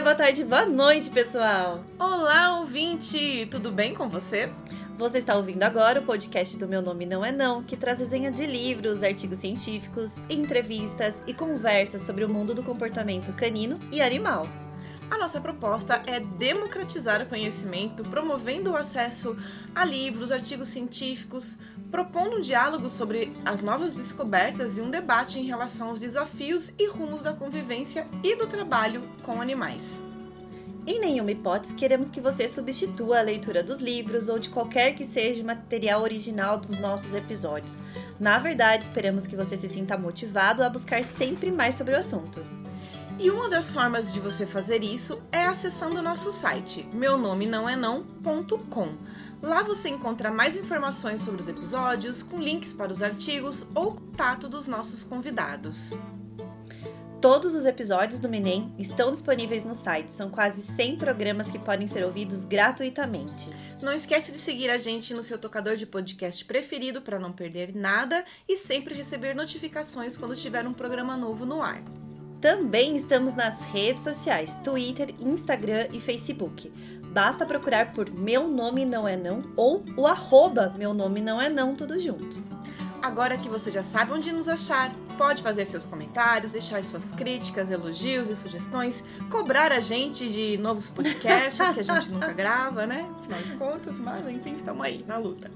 dia, boa tarde, boa noite, pessoal! Olá, ouvinte! Tudo bem com você? Você está ouvindo agora o podcast do Meu Nome Não É Não, que traz resenha de livros, artigos científicos, entrevistas e conversas sobre o mundo do comportamento canino e animal. Nossa proposta é democratizar o conhecimento, promovendo o acesso a livros, artigos científicos, propondo um diálogo sobre as novas descobertas e um debate em relação aos desafios e rumos da convivência e do trabalho com animais. Em nenhuma hipótese queremos que você substitua a leitura dos livros ou de qualquer que seja o material original dos nossos episódios. Na verdade, esperamos que você se sinta motivado a buscar sempre mais sobre o assunto. E uma das formas de você fazer isso é acessando o nosso site, meu nome não é não.com. Lá você encontra mais informações sobre os episódios, com links para os artigos ou contato dos nossos convidados. Todos os episódios do Minem estão disponíveis no site. São quase 100 programas que podem ser ouvidos gratuitamente. Não esquece de seguir a gente no seu tocador de podcast preferido para não perder nada e sempre receber notificações quando tiver um programa novo no ar. Também estamos nas redes sociais, Twitter, Instagram e Facebook. Basta procurar por Meu Nome Não É Não ou o arroba Meu Nome Não É Não, tudo junto. Agora que você já sabe onde nos achar, pode fazer seus comentários, deixar suas críticas, elogios e sugestões, cobrar a gente de novos podcasts que a gente nunca grava, né? Afinal de contas, mas enfim, estamos aí na luta.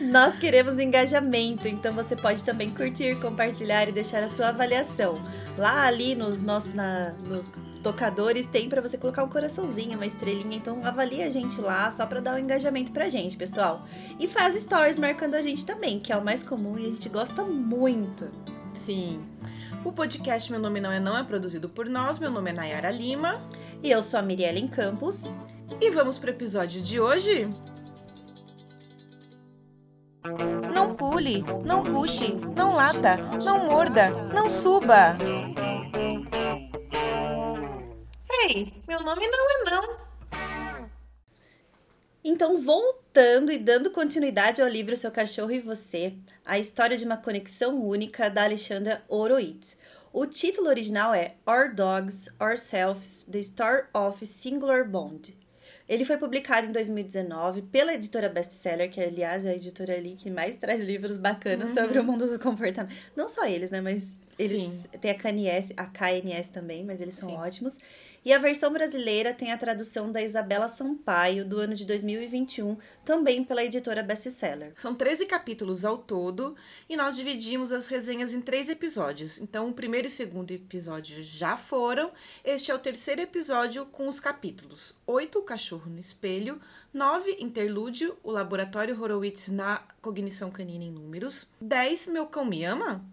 Nós queremos engajamento, então você pode também curtir, compartilhar e deixar a sua avaliação. Lá ali nos, nos, na, nos tocadores tem para você colocar um coraçãozinho, uma estrelinha, então avalie a gente lá só para dar um engajamento pra gente, pessoal. E faz stories marcando a gente também, que é o mais comum e a gente gosta muito. Sim. O podcast Meu Nome Não É Não é produzido por nós. Meu nome é Nayara Lima. E eu sou a Mirielle Campos. E vamos pro episódio de hoje? Não pule, não puxe, não lata, não morda, não suba. Ei, meu nome não é não. Então, voltando e dando continuidade ao livro Seu Cachorro e Você, a história de uma conexão única da Alexandra Horowitz. O título original é Our Dogs, Ourselves, The Story of Singular Bond. Ele foi publicado em 2019 pela editora Bestseller, que aliás é a editora ali que mais traz livros bacanas uhum. sobre o mundo do comportamento. Não só eles, né, mas eles Sim. tem a KNS, a KNS também, mas eles são Sim. ótimos. E a versão brasileira tem a tradução da Isabela Sampaio, do ano de 2021, também pela editora Bestseller. São 13 capítulos ao todo e nós dividimos as resenhas em três episódios. Então, o primeiro e segundo episódio já foram. Este é o terceiro episódio com os capítulos 8, O Cachorro no Espelho, 9, Interlúdio, O Laboratório Horowitz na Cognição Canina em Números, 10, Meu Cão Me Ama,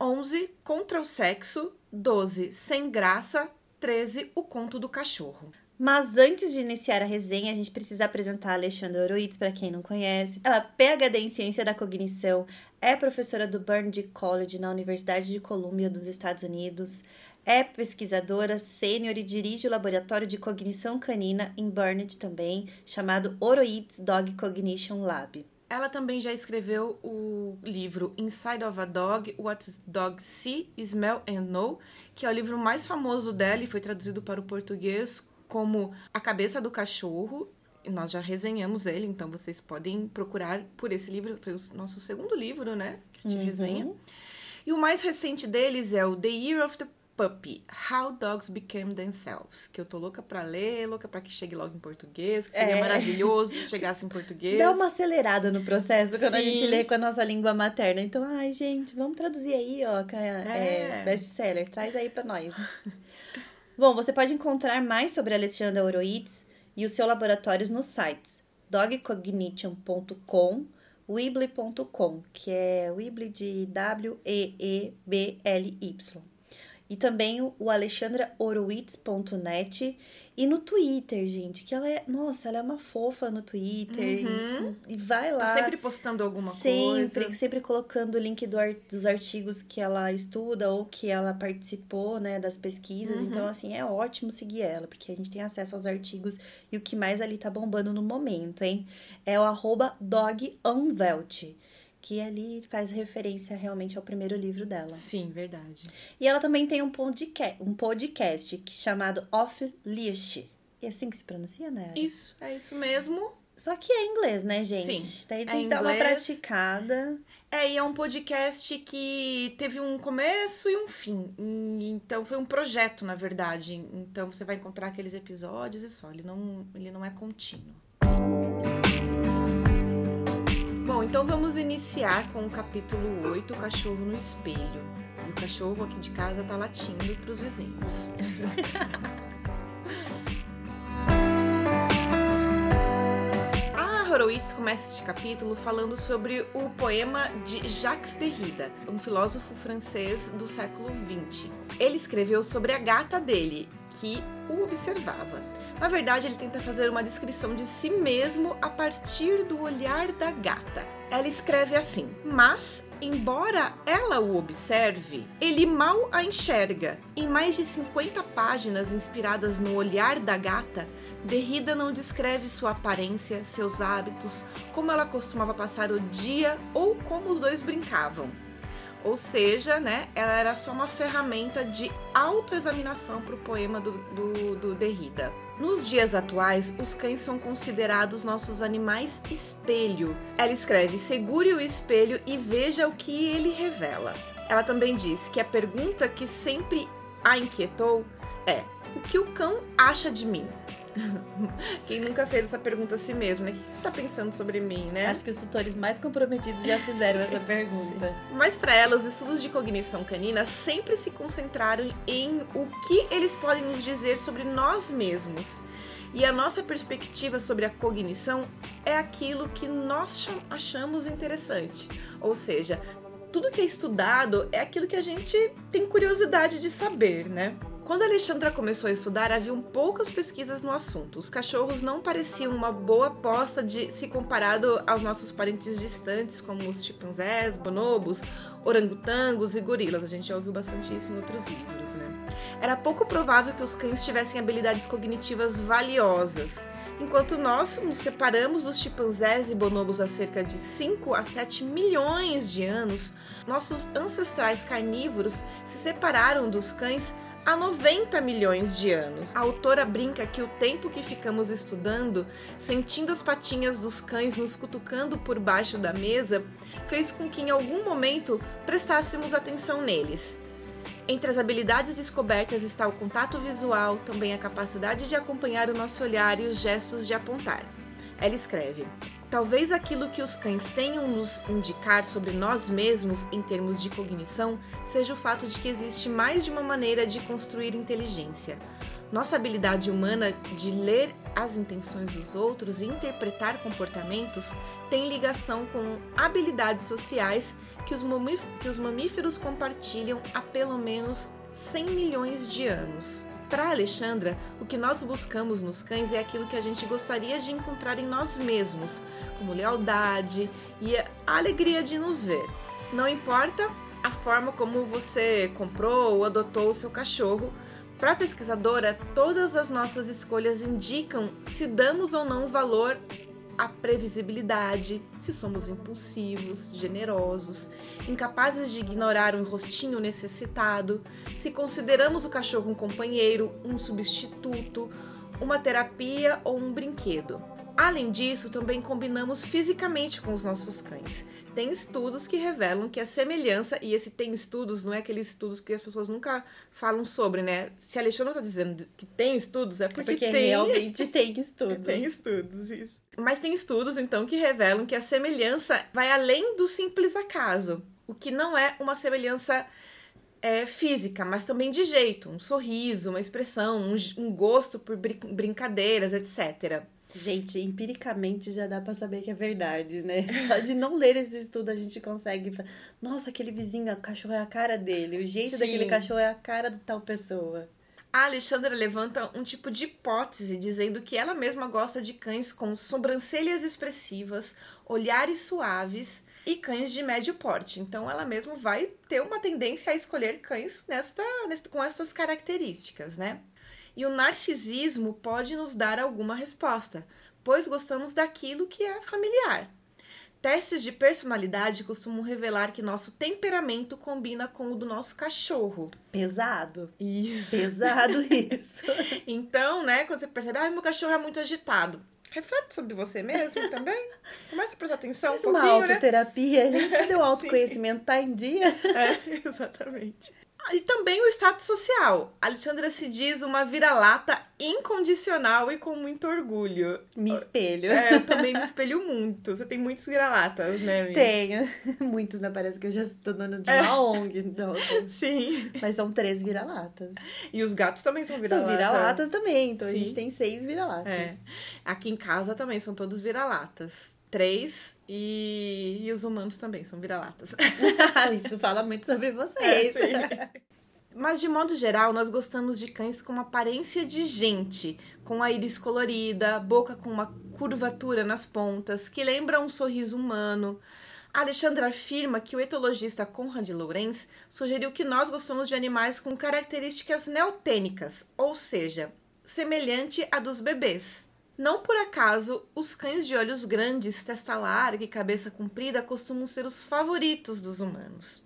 11, Contra o Sexo, 12, Sem Graça, 13, O Conto do Cachorro. Mas antes de iniciar a resenha, a gente precisa apresentar a Alexandra Horowitz, para quem não conhece. Ela é PhD em Ciência da Cognição, é professora do Burndy College na Universidade de Columbia dos Estados Unidos, é pesquisadora sênior e dirige o laboratório de cognição canina em Burnett também, chamado Horowitz Dog Cognition Lab. Ela também já escreveu o livro Inside of a Dog: What Dogs See, Smell and Know, que é o livro mais famoso dela e foi traduzido para o português como A Cabeça do Cachorro. Nós já resenhamos ele, então vocês podem procurar por esse livro. Foi o nosso segundo livro, né? Que a gente uhum. resenha. E o mais recente deles é o The Year of the Puppy, How Dogs Became Themselves, que eu tô louca pra ler, louca pra que chegue logo em português, que seria é. maravilhoso se chegasse em português. Dá uma acelerada no processo quando Sim. a gente lê com a nossa língua materna. Então, ai, gente, vamos traduzir aí, ó, é, é best-seller, traz aí pra nós. Bom, você pode encontrar mais sobre Alexandra Horowitz e o seu laboratórios nos sites dogcognition.com Weebly.com, que é Weebly de W-E-E-B-L-Y e também o alexandrahorowitz.net e no Twitter, gente, que ela é, nossa, ela é uma fofa no Twitter uhum. e, e, vai lá. Tá sempre postando alguma sempre, coisa. Sempre colocando o link do, dos artigos que ela estuda ou que ela participou, né, das pesquisas. Uhum. Então, assim, é ótimo seguir ela, porque a gente tem acesso aos artigos e o que mais ali tá bombando no momento, hein? É o arroba dogunvelt que ali faz referência realmente ao primeiro livro dela. Sim, verdade. E ela também tem um podcast, um podcast chamado Off Leash. E é assim que se pronuncia, né? Isso, é isso mesmo. Só que é inglês, né, gente? Sim, Daí é tem que dar uma praticada. É, e é um podcast que teve um começo e um fim. Então foi um projeto, na verdade. Então você vai encontrar aqueles episódios e só. Ele não, ele não é contínuo. Então vamos iniciar com o capítulo 8, o cachorro no espelho. O cachorro aqui de casa tá latindo pros vizinhos. A Horowitz começa este capítulo falando sobre o poema de Jacques Derrida, um filósofo francês do século XX. Ele escreveu sobre a gata dele, que o observava. Na verdade, ele tenta fazer uma descrição de si mesmo a partir do olhar da gata. Ela escreve assim: Mas, embora ela o observe, ele mal a enxerga. Em mais de 50 páginas inspiradas no olhar da gata, Derrida não descreve sua aparência, seus hábitos, como ela costumava passar o dia ou como os dois brincavam. Ou seja, né, ela era só uma ferramenta de autoexaminação para o poema do, do, do Derrida. Nos dias atuais, os cães são considerados nossos animais espelho. Ela escreve: segure o espelho e veja o que ele revela. Ela também diz que a pergunta que sempre a inquietou é: o que o cão acha de mim? Quem nunca fez essa pergunta a si mesmo, né? O que você tá pensando sobre mim, né? Acho que os tutores mais comprometidos já fizeram essa pergunta. Mas para ela, os estudos de cognição canina sempre se concentraram em o que eles podem nos dizer sobre nós mesmos. E a nossa perspectiva sobre a cognição é aquilo que nós cham- achamos interessante. Ou seja, tudo que é estudado é aquilo que a gente tem curiosidade de saber, né? Quando Alexandra começou a estudar, haviam poucas pesquisas no assunto. Os cachorros não pareciam uma boa aposta de se comparado aos nossos parentes distantes, como os chimpanzés, bonobos, orangotangos e gorilas. A gente já ouviu bastante isso em outros livros, né? Era pouco provável que os cães tivessem habilidades cognitivas valiosas. Enquanto nós nos separamos dos chimpanzés e bonobos há cerca de 5 a 7 milhões de anos, nossos ancestrais carnívoros se separaram dos cães há 90 milhões de anos. A autora brinca que o tempo que ficamos estudando, sentindo as patinhas dos cães nos cutucando por baixo da mesa, fez com que em algum momento prestássemos atenção neles. Entre as habilidades descobertas está o contato visual, também a capacidade de acompanhar o nosso olhar e os gestos de apontar. Ela escreve: Talvez aquilo que os cães tenham nos indicar sobre nós mesmos em termos de cognição seja o fato de que existe mais de uma maneira de construir inteligência. Nossa habilidade humana de ler as intenções dos outros e interpretar comportamentos tem ligação com habilidades sociais que os, mamíferos compartilham há pelo menos 100 milhões de anos. Para Alexandra, o que nós buscamos nos cães é aquilo que a gente gostaria de encontrar em nós mesmos, como lealdade e a alegria de nos ver. Não importa a forma como você comprou ou adotou o seu cachorro, para a pesquisadora, todas as nossas escolhas indicam se damos ou não valor à previsibilidade, se somos impulsivos, generosos, incapazes de ignorar um rostinho necessitado, se consideramos o cachorro um companheiro, um substituto, uma terapia ou um brinquedo. Além disso, também combinamos fisicamente com os nossos cães. Tem estudos que revelam que a semelhança, e esse tem estudos, não é aqueles estudos que as pessoas nunca falam sobre, né? Se a Alexandra tá dizendo que tem estudos, é porque, Porque tem. realmente tem estudos. Tem estudos, isso. Mas tem estudos, então, que revelam que a semelhança vai além do simples acaso. O que não é uma semelhança é, física, mas também de jeito. Um sorriso, uma expressão, um, um gosto por brin- brincadeiras, etc. Gente, empiricamente já dá pra saber que é verdade, né? Só de não ler esse estudo a gente consegue. Nossa, aquele vizinho, o cachorro é a cara dele. O jeito Sim. daquele cachorro é a cara de tal pessoa. A Alexandra levanta um tipo de hipótese, dizendo que ela mesma gosta de cães com sobrancelhas expressivas, olhares suaves e cães de médio porte. Então ela mesma vai ter uma tendência a escolher cães nesta, nesta- com essas características, né? E o narcisismo pode nos dar alguma resposta, pois gostamos daquilo que é familiar. Testes de personalidade costumam revelar que nosso temperamento combina com o do nosso cachorro. Pesado. Isso. Pesado isso. Então, né, quando você percebe, ah, meu cachorro é muito agitado. Reflete sobre você mesmo também. Começa a prestar atenção Faz um uma né? autoterapia, né? Cadê o autoconhecimento? Tá em dia? É, exatamente. E também o status social. Alexandra se diz uma vira-lata incondicional e com muito orgulho. Me espelho. É, eu também me espelho muito. Você tem muitos vira-latas, né, amiga? Tenho. Muitos, né? Parece que eu já estou dona de É. uma ONG. Então, Sim. mas são três vira-latas. E os gatos também são São vira-lata. vira-latas também. Então a Sim. gente tem seis vira-latas. É. Aqui em casa também são todos vira-latas. Três e... e os humanos também são vira-latas. Isso fala muito sobre É, vocês. sim. Mas de modo geral, nós gostamos de cães com aparência de gente, com a íris colorida, boca com uma curvatura nas pontas, que lembra um sorriso humano. Alexandra afirma que o etologista Conrad Lorenz sugeriu que nós gostamos de animais com características neotênicas, ou seja, semelhante à dos bebês. Não por acaso, os cães de olhos grandes, testa larga e cabeça comprida costumam ser os favoritos dos humanos.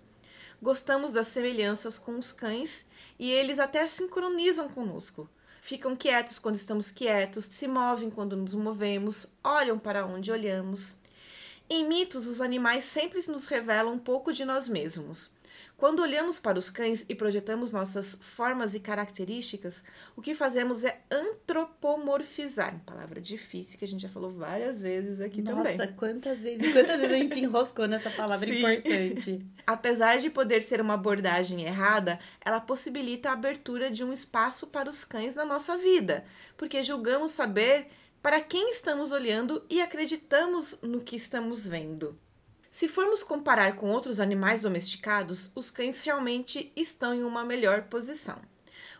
Gostamos das semelhanças com os cães e eles até sincronizam conosco. Ficam quietos quando estamos quietos, se movem quando nos movemos, olham para onde olhamos. Em mitos, os animais sempre nos revelam um pouco de nós mesmos. Quando olhamos para os cães e projetamos nossas formas e características, o que fazemos é antropomorfizar. Palavra difícil que a gente já falou várias vezes aqui também. Nossa, quantas vezes, quantas vezes a gente enroscou nessa palavra Sim. importante. Apesar de poder ser uma abordagem errada, ela possibilita a abertura de um espaço para os cães na nossa vida, porque julgamos saber para quem estamos olhando e acreditamos no que estamos vendo. Se formos comparar com outros animais domesticados, os cães realmente estão em uma melhor posição.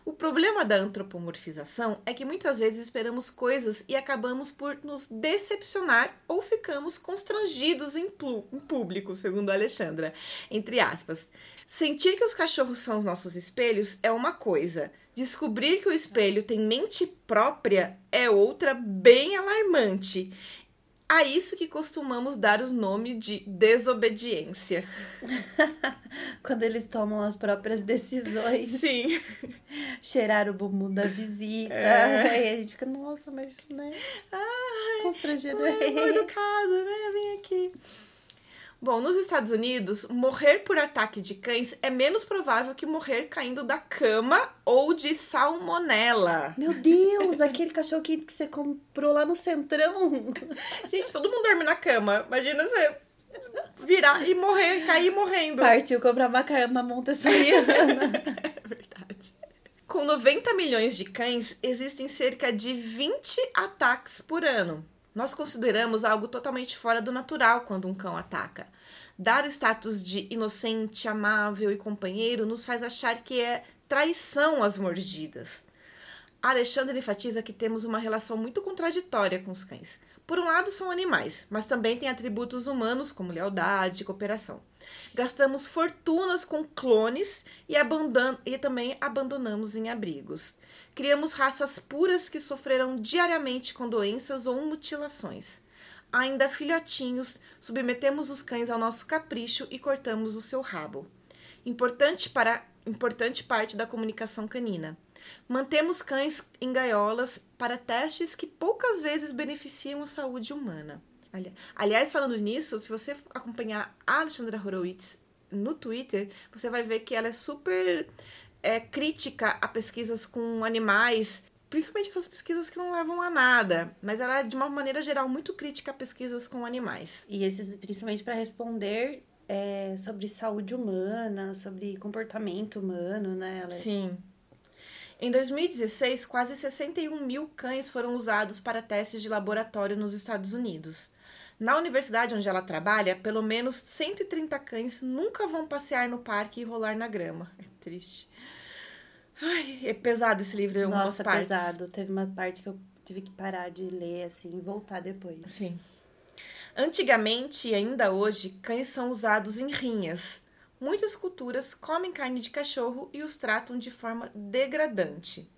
O problema da antropomorfização é que muitas vezes esperamos coisas e acabamos por nos decepcionar ou ficamos constrangidos em, em público, segundo a Alexandra. Entre aspas. Sentir que os cachorros são os nossos espelhos é uma coisa. Descobrir que o espelho tem mente própria é outra bem alarmante. A isso que costumamos dar o nome de desobediência. Quando eles tomam as próprias decisões, Sim. cheirar o bumbum da visita. É. Aí a gente fica, nossa, mas, né? Constrangedor. É educado, né? Vem aqui. Bom, nos Estados Unidos, morrer por ataque de cães é menos provável que morrer caindo da cama ou de salmonela. Meu Deus, aquele cachorro que, você comprou lá no Centrão. Gente, todo mundo dorme na cama. Imagina você virar e morrer, cair morrendo. Partiu comprar uma cama montessoriana. É verdade. Com 90 milhões de cães, existem cerca de 20 ataques por ano. Nós consideramos algo totalmente fora do natural quando um cão ataca. Dar o status de inocente, amável e companheiro nos faz achar que é traição as mordidas. A Alexandra enfatiza que temos uma relação muito contraditória com os cães. Por um lado, são animais, mas também têm atributos humanos como lealdade e cooperação. Gastamos fortunas com clones e, abandon e também abandonamos em abrigos. Criamos raças puras que sofreram diariamente com doenças ou mutilações. Ainda filhotinhos, submetemos os cães ao nosso capricho e cortamos o seu rabo. Importante, para, importante parte da comunicação canina. Mantemos cães em gaiolas para testes que poucas vezes beneficiam a saúde humana. Ali- Aliás, falando nisso, se você acompanhar a Alexandra Horowitz no Twitter, você vai ver que ela é super é, crítica a pesquisas com animais, principalmente essas pesquisas que não levam a nada. Mas ela é, de uma maneira geral, muito crítica a pesquisas com animais. E esses, principalmente para responder é, sobre saúde humana, sobre comportamento humano, né? Ela Sim. Em 2016, quase 61 mil cães foram usados para testes de laboratório nos Estados Unidos. Na universidade onde ela trabalha, pelo menos 130 cães nunca vão passear no parque e rolar na grama. É triste. Ai, é pesado esse livro em algumas Nossa, partes. pesado. Teve uma parte que eu tive que parar de ler, assim, e voltar depois. Sim. Antigamente e ainda hoje, cães são usados em rinhas. Muitas culturas comem carne de cachorro e os tratam de forma degradante.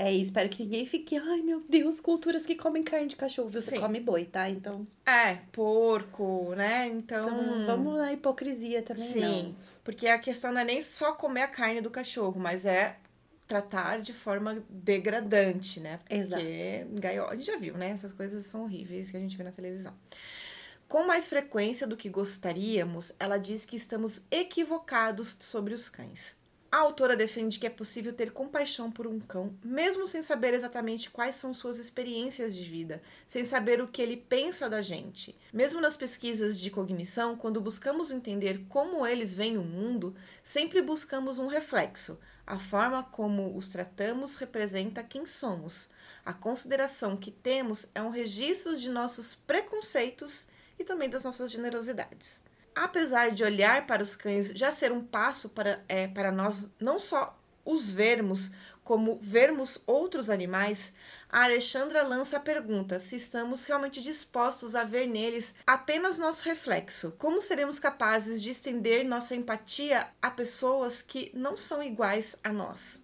É, e espero que ninguém fique, ai meu Deus, culturas que comem carne de cachorro. Você Sim. come boi, tá? Então, É, porco, né? Então. então vamos na hipocrisia também, Sim. não. Porque a questão não é nem só comer a carne do cachorro, mas é tratar de forma degradante, né? Exato. Porque gaiola, a gente já viu, né? Essas coisas são horríveis que a gente vê na televisão. Com mais frequência do que gostaríamos, ela diz que estamos equivocados sobre os cães. A autora defende que é possível ter compaixão por um cão, mesmo sem saber exatamente quais são suas experiências de vida, sem saber o que ele pensa da gente. Mesmo nas pesquisas de cognição, quando buscamos entender como eles veem o mundo, sempre buscamos um reflexo. A forma como os tratamos representa quem somos. A consideração que temos é um registro de nossos preconceitos e também das nossas generosidades. Apesar de olhar para os cães já ser um passo para, é, para nós não só os vermos, como vermos outros animais, a Alexandra lança a pergunta se estamos realmente dispostos a ver neles apenas nosso reflexo. Como seremos capazes de estender nossa empatia a pessoas que não são iguais a nós?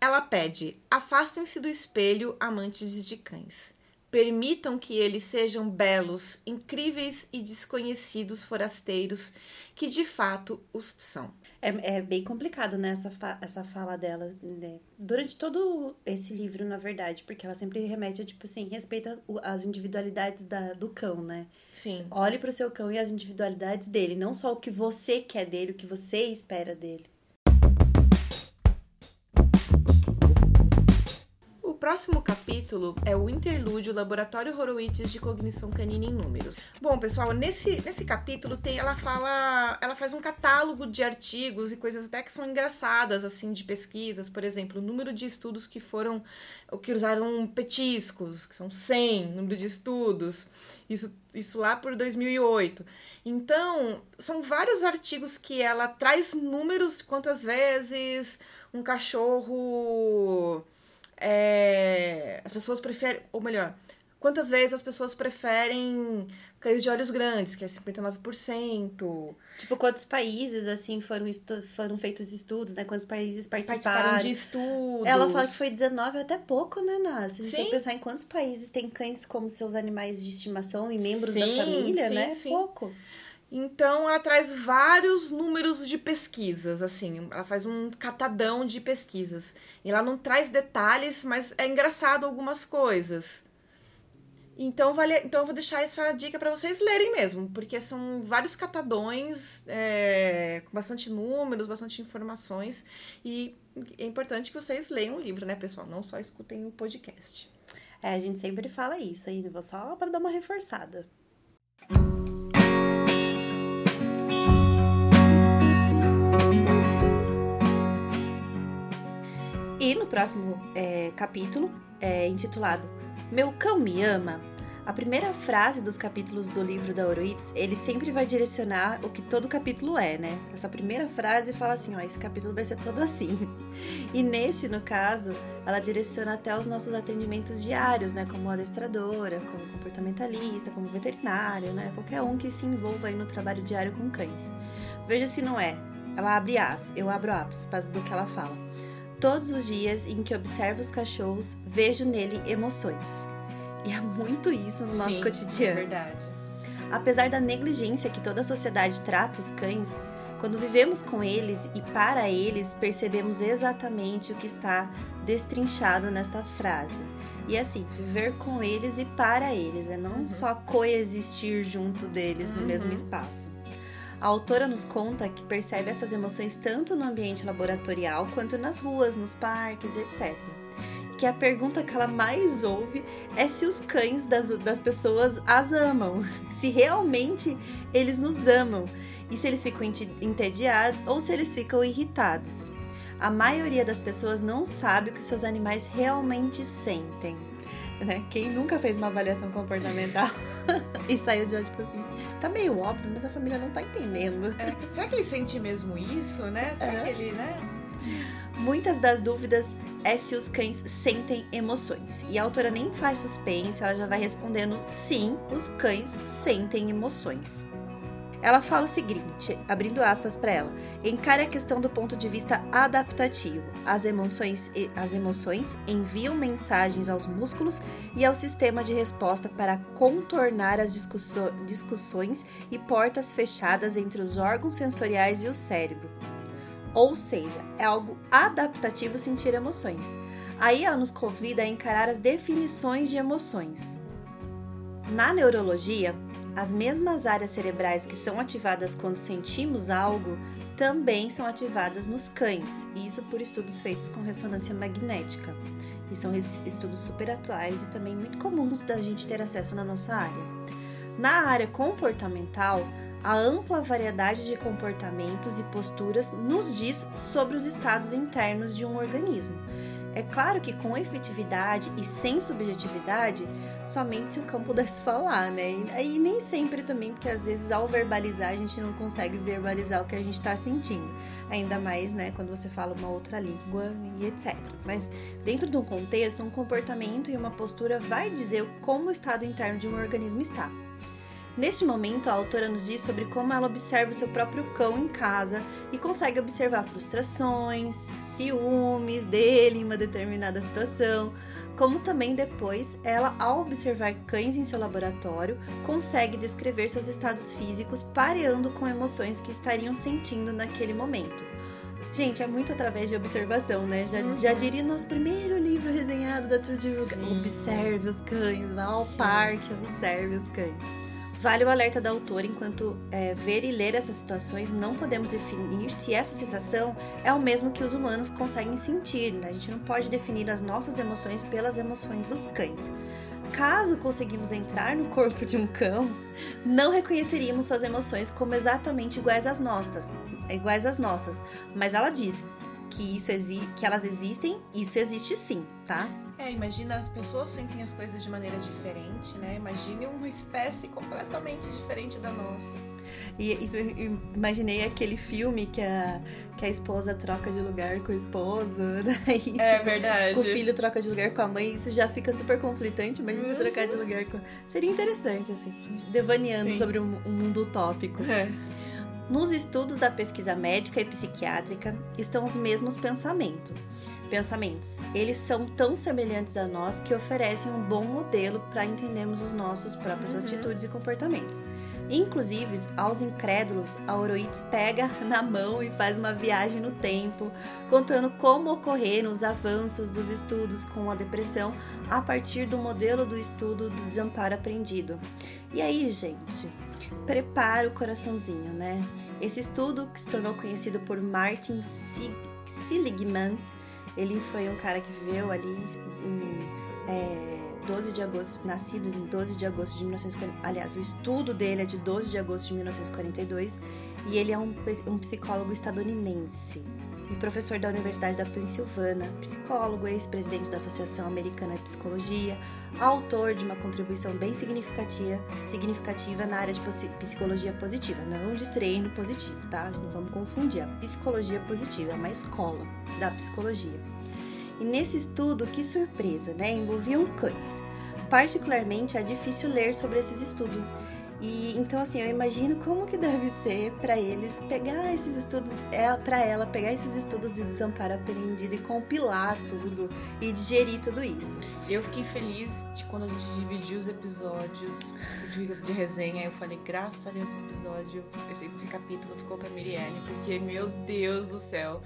Ela pede: afastem-se do espelho, amantes de cães. Permitam que eles sejam belos, incríveis e desconhecidos forasteiros, que de fato os são. É, é bem complicado, né, essa, fa essa fala dela, né? Durante todo esse livro, na verdade, porque ela sempre remete a, tipo assim, respeita o- as individualidades da, do cão, né? Sim. Olhe pro seu cão e as individualidades dele, não só o que você quer dele, o que você espera dele. Próximo capítulo é o interlúdio Laboratório Horowitz de Cognição Canina em Números. Bom, pessoal, nesse, nesse capítulo tem ela fala, ela faz um catálogo de artigos e coisas até que são engraçadas assim de pesquisas, por exemplo, o número de estudos que foram que usaram petiscos, que são 100, número de estudos. Isso isso lá por 2008. Então, são vários artigos que ela traz números de quantas vezes um cachorro é, as pessoas preferem, ou melhor, quantas vezes as pessoas preferem cães de olhos grandes, que é 59%. Tipo, quantos países, assim, foram, foram feitos estudos, né? Quantos países participaram. Participaram de estudos. Ela fala que foi 19 até pouco, né, Ná? Se a gente Sim. for pensar em quantos países tem cães como seus animais de estimação e membros da Sim, família, sim, né? sim. Pouco. Então, ela traz vários números de pesquisas, assim. Ela faz um catadão de pesquisas. E ela não traz detalhes, mas é engraçado algumas coisas. Então, vale, então eu vou deixar essa dica para vocês lerem mesmo, porque são vários catadões é, com bastante números, bastante informações. E é importante que vocês leiam o livro, né, pessoal? Não só escutem o podcast. É, a gente sempre fala isso aí, vou só para dar uma reforçada. E no próximo é, capítulo, é, intitulado Meu Cão Me Ama, a primeira frase dos capítulos do livro da Oroitz, ele sempre vai direcionar o que todo capítulo é, né? Essa primeira frase fala assim, ó, esse capítulo vai ser todo assim. E neste, no caso, ela direciona até os nossos atendimentos diários, né? Como adestradora, como comportamentalista, como veterinário, né? Qualquer um que se envolva aí no trabalho diário com cães. Veja se não é. Ela abre as, eu abro aspas do que ela fala. Todos os dias em que observo os cachorros, vejo nele emoções. E há muito isso no nosso Sim, cotidiano. É verdade. Apesar da negligência que toda a sociedade trata os cães, quando vivemos com eles e para eles, percebemos exatamente o que está destrinchado nesta frase. E assim, viver com eles e para eles, é não Uhum. só coexistir junto deles no Uhum. mesmo espaço. A autora nos conta que percebe essas emoções tanto no ambiente laboratorial quanto nas ruas, nos parques, etc. Que a pergunta que ela mais ouve é se os cães das, das pessoas as amam, se realmente eles nos amam e se eles ficam entediados ou se eles ficam irritados. A maioria das pessoas não sabe o que seus animais realmente sentem. Né? Quem nunca fez uma avaliação comportamental e saiu de lá tipo assim, tá meio óbvio, mas a família não tá entendendo. É, Será que ele sente mesmo isso, né? Será É. que ele, né? Muitas das dúvidas é se os cães sentem emoções. E a autora nem faz suspense, ela já vai respondendo sim, os cães sentem emoções. Ela fala o seguinte, abrindo aspas para ela: encare a questão do ponto de vista adaptativo. As emoções, as emoções enviam mensagens aos músculos e ao sistema de resposta para contornar as discussões e portas fechadas entre os órgãos sensoriais e o cérebro. Ou seja, é algo adaptativo sentir emoções. Aí ela nos convida a encarar as definições de emoções. Na neurologia, as mesmas áreas cerebrais que são ativadas quando sentimos algo também são ativadas nos cães, isso por estudos feitos com ressonância magnética. E são estudos super atuais e também muito comuns da gente ter acesso na nossa área. Na área comportamental, a ampla variedade de comportamentos e posturas nos diz sobre os estados internos de um organismo. É claro que com efetividade e sem subjetividade, somente se o campo pudesse falar, né? E aí nem sempre também, porque às vezes ao verbalizar a gente não consegue verbalizar o que a gente está sentindo. Ainda mais, né, quando você fala uma outra língua e etc. Mas dentro de um contexto, um comportamento e uma postura vai dizer como o estado interno de um organismo está. Neste momento, a autora nos diz sobre como ela observa o seu próprio cão em casa e consegue observar frustrações, ciúmes dele em uma determinada situação, como também depois ela, ao observar cães em seu laboratório, consegue descrever seus estados físicos pareando com emoções que estariam sentindo naquele momento. Gente, é muito através de observação, né? Já, uhum. já diria nosso primeiro livro resenhado da True Observe os cães, vá ao Sim. parque, observe os cães. Vale o alerta da autora, enquanto é, ver e ler essas situações, não podemos definir se essa sensação é o mesmo que os humanos conseguem sentir. Né? A gente não pode definir as nossas emoções pelas emoções dos cães. Caso conseguimos entrar no corpo de um cão, não reconheceríamos suas emoções como exatamente iguais às nossas, iguais às nossas. Mas ela diz que isso que elas existem, isso existe sim, tá? É, imagina as pessoas sentem as coisas de maneira diferente, né? Imagine uma espécie completamente diferente da nossa. E, e, imaginei aquele filme que a, que a esposa troca de lugar com o esposo, daí é verdade. o filho troca de lugar com a mãe, isso já fica super conflitante, mas se trocar de lugar com. Seria interessante, assim, devaneando Sim. sobre um, um mundo utópico. É. Nos estudos da pesquisa médica e psiquiátrica estão os mesmos pensamentos pensamentos. Eles são tão semelhantes a nós que oferecem um bom modelo para entendermos os nossos próprias uhum. atitudes e comportamentos. Inclusive, aos incrédulos, a Oroides pega na mão e faz uma viagem no tempo, contando como ocorreram os avanços dos estudos com a depressão a partir do modelo do estudo do desamparo aprendido. E aí, gente, prepara o coraçãozinho, né? Esse estudo que se tornou conhecido por Martin Seligman ele foi um cara que viveu ali em é, 12 de agosto, nascido em 12 de agosto de 1940. Aliás, o estudo dele é de 12 de agosto de 1942 e ele é um, um psicólogo estadunidense e professor da Universidade da Pensilvânia, psicólogo, ex-presidente da Associação Americana de Psicologia, autor de uma contribuição bem significativa, significativa na área de psicologia positiva, não de treino positivo, tá? Não vamos confundir. A psicologia positiva é uma escola da psicologia. E nesse estudo, que surpresa, né? Envolviam cães. Particularmente é difícil ler sobre esses estudos e então assim, eu imagino como que deve ser para eles pegar esses estudos, ela para ela pegar esses estudos de desamparo aprendido e compilar tudo e digerir tudo isso. Eu fiquei feliz de quando a gente dividiu os episódios de, de resenha, eu falei, graças a Deus esse episódio, esse, esse capítulo ficou para Miriane, porque meu Deus do céu,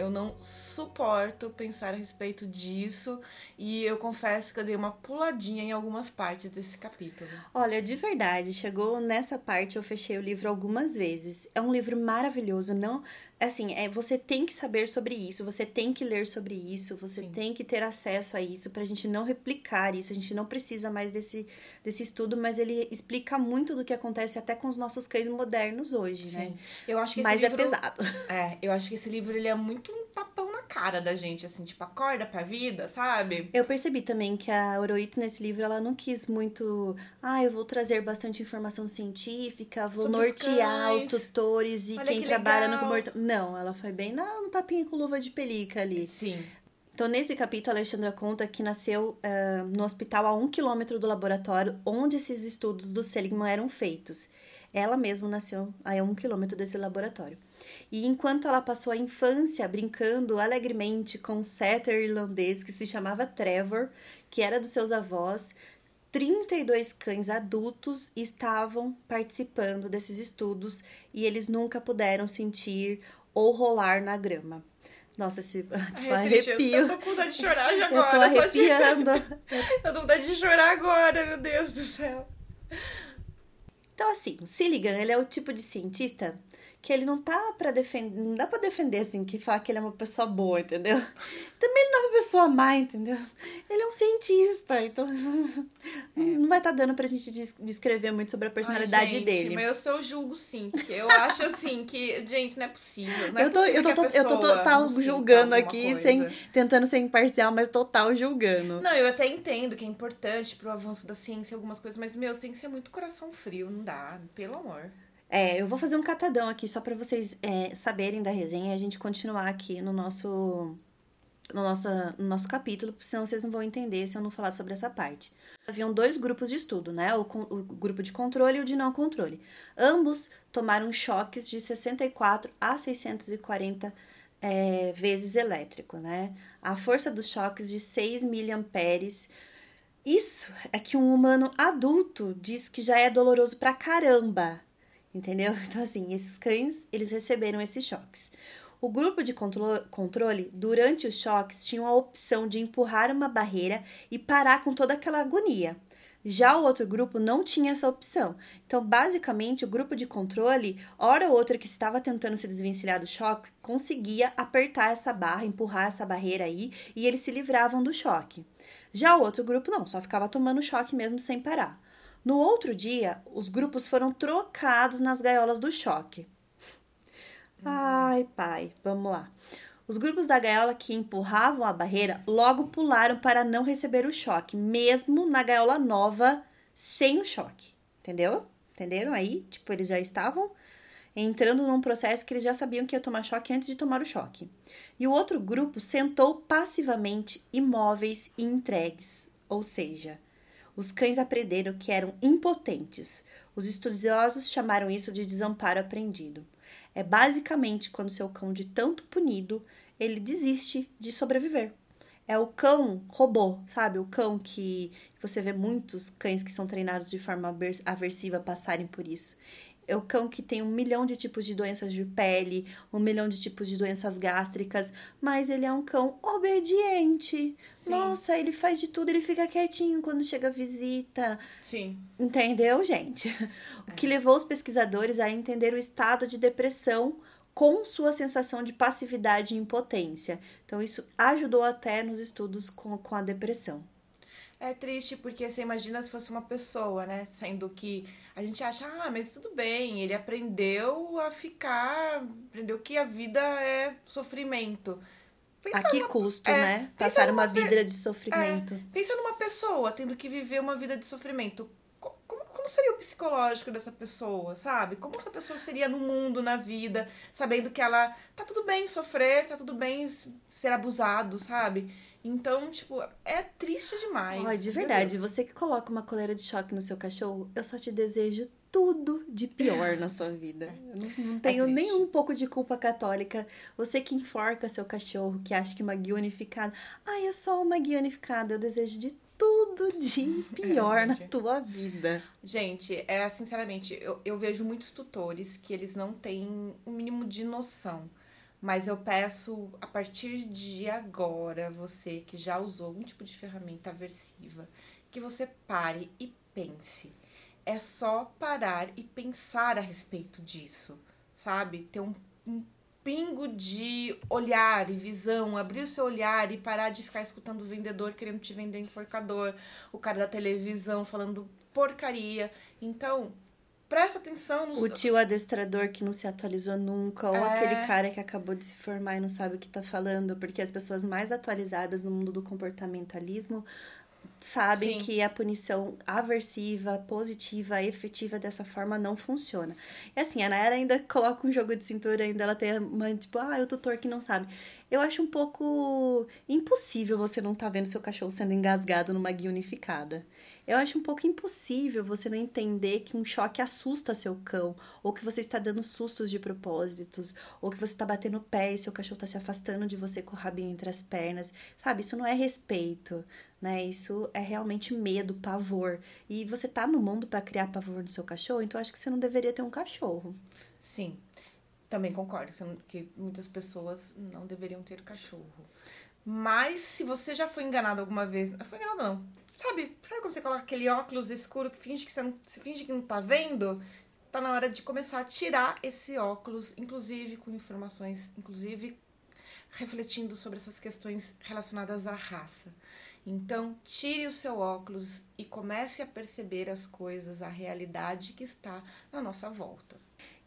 eu não suporto pensar a respeito disso e eu confesso que eu dei uma puladinha em algumas partes desse capítulo. Olha, de verdade, chegou nessa parte eu fechei o livro algumas vezes. É um livro maravilhoso, não assim, é, você tem que saber sobre isso, você tem que ler sobre isso, você Sim. tem que ter acesso a isso pra gente não replicar isso. A gente não precisa mais desse, desse estudo, mas ele explica muito do que acontece até com os nossos cães modernos hoje, né? Sim. né? Eu acho que mas é livro, é pesado. É, eu acho que esse livro ele é muito um tapão cara da gente, assim, tipo, acorda pra vida, sabe? Eu percebi também que a Oroitz nesse livro, ela não quis muito, ah, eu vou trazer bastante informação científica, vou sobre nortear os, os tutores e Olha quem que trabalha legal. no comportamento não, ela foi bem no tapinha com luva de pelica ali. Sim. Então, nesse capítulo, a Alexandra conta que nasceu uh, no hospital a um quilômetro do laboratório onde esses estudos do Seligman eram feitos. Ela mesma nasceu a um quilômetro desse laboratório. E enquanto ela passou a infância brincando alegremente com um setter irlandês que se chamava Trevor, que era dos seus avós, 32 cães adultos estavam participando desses estudos e eles nunca puderam sentir ou rolar na grama. Nossa, esse tipo, arrepio. Eu tô com vontade de chorar já agora. Eu tô arrepiando. eu tô com vontade de chorar agora, meu Deus do céu. Então, assim, o Silligan, ele é o tipo de cientista que ele não tá para defender, não dá para defender assim, que falar que ele é uma pessoa boa, entendeu? Também ele não é uma pessoa má, entendeu? Ele é um cientista, então é. não vai estar tá dando pra gente descrever muito sobre a personalidade Ai, gente, dele. Mas eu julgo sim, porque eu acho assim que, gente, não é possível. Não é eu tô, eu tô, tô eu tô total julgando aqui, sem tentando ser imparcial, mas total julgando. Não, eu até entendo que é importante pro avanço da ciência algumas coisas, mas meu, tem que ser muito coração frio, não dá, pelo amor. É, eu vou fazer um catadão aqui só para vocês é, saberem da resenha e a gente continuar aqui no nosso, no, nosso, no nosso capítulo, senão vocês não vão entender se eu não falar sobre essa parte. Haviam dois grupos de estudo, né? O, o grupo de controle e o de não controle. Ambos tomaram choques de 64 a 640 é, vezes elétrico, né? A força dos choques de 6 miliamperes. Isso é que um humano adulto diz que já é doloroso pra caramba entendeu? Então, assim, esses cães, eles receberam esses choques. O grupo de controle, durante os choques, tinha a opção de empurrar uma barreira e parar com toda aquela agonia. Já o outro grupo não tinha essa opção. Então, basicamente, o grupo de controle, hora ou outra que estava tentando se desvencilhar do choque, conseguia apertar essa barra, empurrar essa barreira aí, e eles se livravam do choque. Já o outro grupo não, só ficava tomando choque mesmo sem parar. No outro dia, os grupos foram trocados nas gaiolas do choque. Ai, pai, vamos lá. Os grupos da gaiola que empurravam a barreira logo pularam para não receber o choque, mesmo na gaiola nova, sem o choque. Entendeu? Entenderam aí? Tipo, eles já estavam entrando num processo que eles já sabiam que ia tomar choque antes de tomar o choque. E o outro grupo sentou passivamente, imóveis e entregues, ou seja, os cães aprenderam que eram impotentes. Os estudiosos chamaram isso de desamparo aprendido. É basicamente quando seu cão, de tanto punido, ele desiste de sobreviver. É o cão robô, sabe? O cão que você vê muitos cães que são treinados de forma aversiva passarem por isso é o cão que tem um milhão de tipos de doenças de pele, um milhão de tipos de doenças gástricas, mas ele é um cão obediente. Sim. Nossa, ele faz de tudo, ele fica quietinho quando chega a visita. Sim. Entendeu, gente? É. O que levou os pesquisadores a entender o estado de depressão com sua sensação de passividade e impotência. Então, isso ajudou até nos estudos com, com a depressão. É triste porque você imagina se fosse uma pessoa, né? Sendo que a gente acha, ah, mas tudo bem, ele aprendeu a ficar, aprendeu que a vida é sofrimento. Pensa a que numa, custo, é, né? Passar uma vida de sofrimento. É, pensa numa pessoa tendo que viver uma vida de sofrimento. Como, como seria o psicológico dessa pessoa, sabe? Como essa pessoa seria no mundo, na vida, sabendo que ela tá tudo bem sofrer, tá tudo bem ser abusado, sabe? Então, tipo, é triste demais. Olha, de verdade, você que coloca uma coleira de choque no seu cachorro, eu só te desejo tudo de pior na sua vida. Eu não, não é tenho é nem um pouco de culpa católica. Você que enforca seu cachorro, que acha que uma guia unificada. Ai, é só uma guia unificada. Eu desejo de tudo de pior é, na tua vida. Gente, é sinceramente, eu, eu vejo muitos tutores que eles não têm o um mínimo de noção mas eu peço a partir de agora, você que já usou algum tipo de ferramenta aversiva, que você pare e pense. É só parar e pensar a respeito disso, sabe? Ter um, um pingo de olhar e visão, abrir o seu olhar e parar de ficar escutando o vendedor querendo te vender enforcador, o cara da televisão falando porcaria. Então, presta atenção no... O tio adestrador que não se atualizou nunca, ou é... aquele cara que acabou de se formar e não sabe o que tá falando, porque as pessoas mais atualizadas no mundo do comportamentalismo sabem Sim. que a punição aversiva, positiva, efetiva dessa forma não funciona. E assim, a Nayara ainda coloca um jogo de cintura, ainda ela tem uma, tipo, ah, é o tutor que não sabe. Eu acho um pouco impossível você não tá vendo seu cachorro sendo engasgado numa guia unificada. Eu acho um pouco impossível você não entender que um choque assusta seu cão, ou que você está dando sustos de propósitos, ou que você está batendo o pé e seu cachorro está se afastando de você com o rabinho entre as pernas. Sabe, isso não é respeito, né? Isso é realmente medo, pavor. E você tá no mundo para criar pavor no seu cachorro, então acho que você não deveria ter um cachorro. Sim, também concordo que muitas pessoas não deveriam ter cachorro. Mas se você já foi enganado alguma vez. Foi enganado, não. Sabe, sabe quando você coloca aquele óculos escuro que finge que você não, você finge que não tá vendo? Tá na hora de começar a tirar esse óculos, inclusive com informações, inclusive refletindo sobre essas questões relacionadas à raça. Então, tire o seu óculos e comece a perceber as coisas, a realidade que está na nossa volta.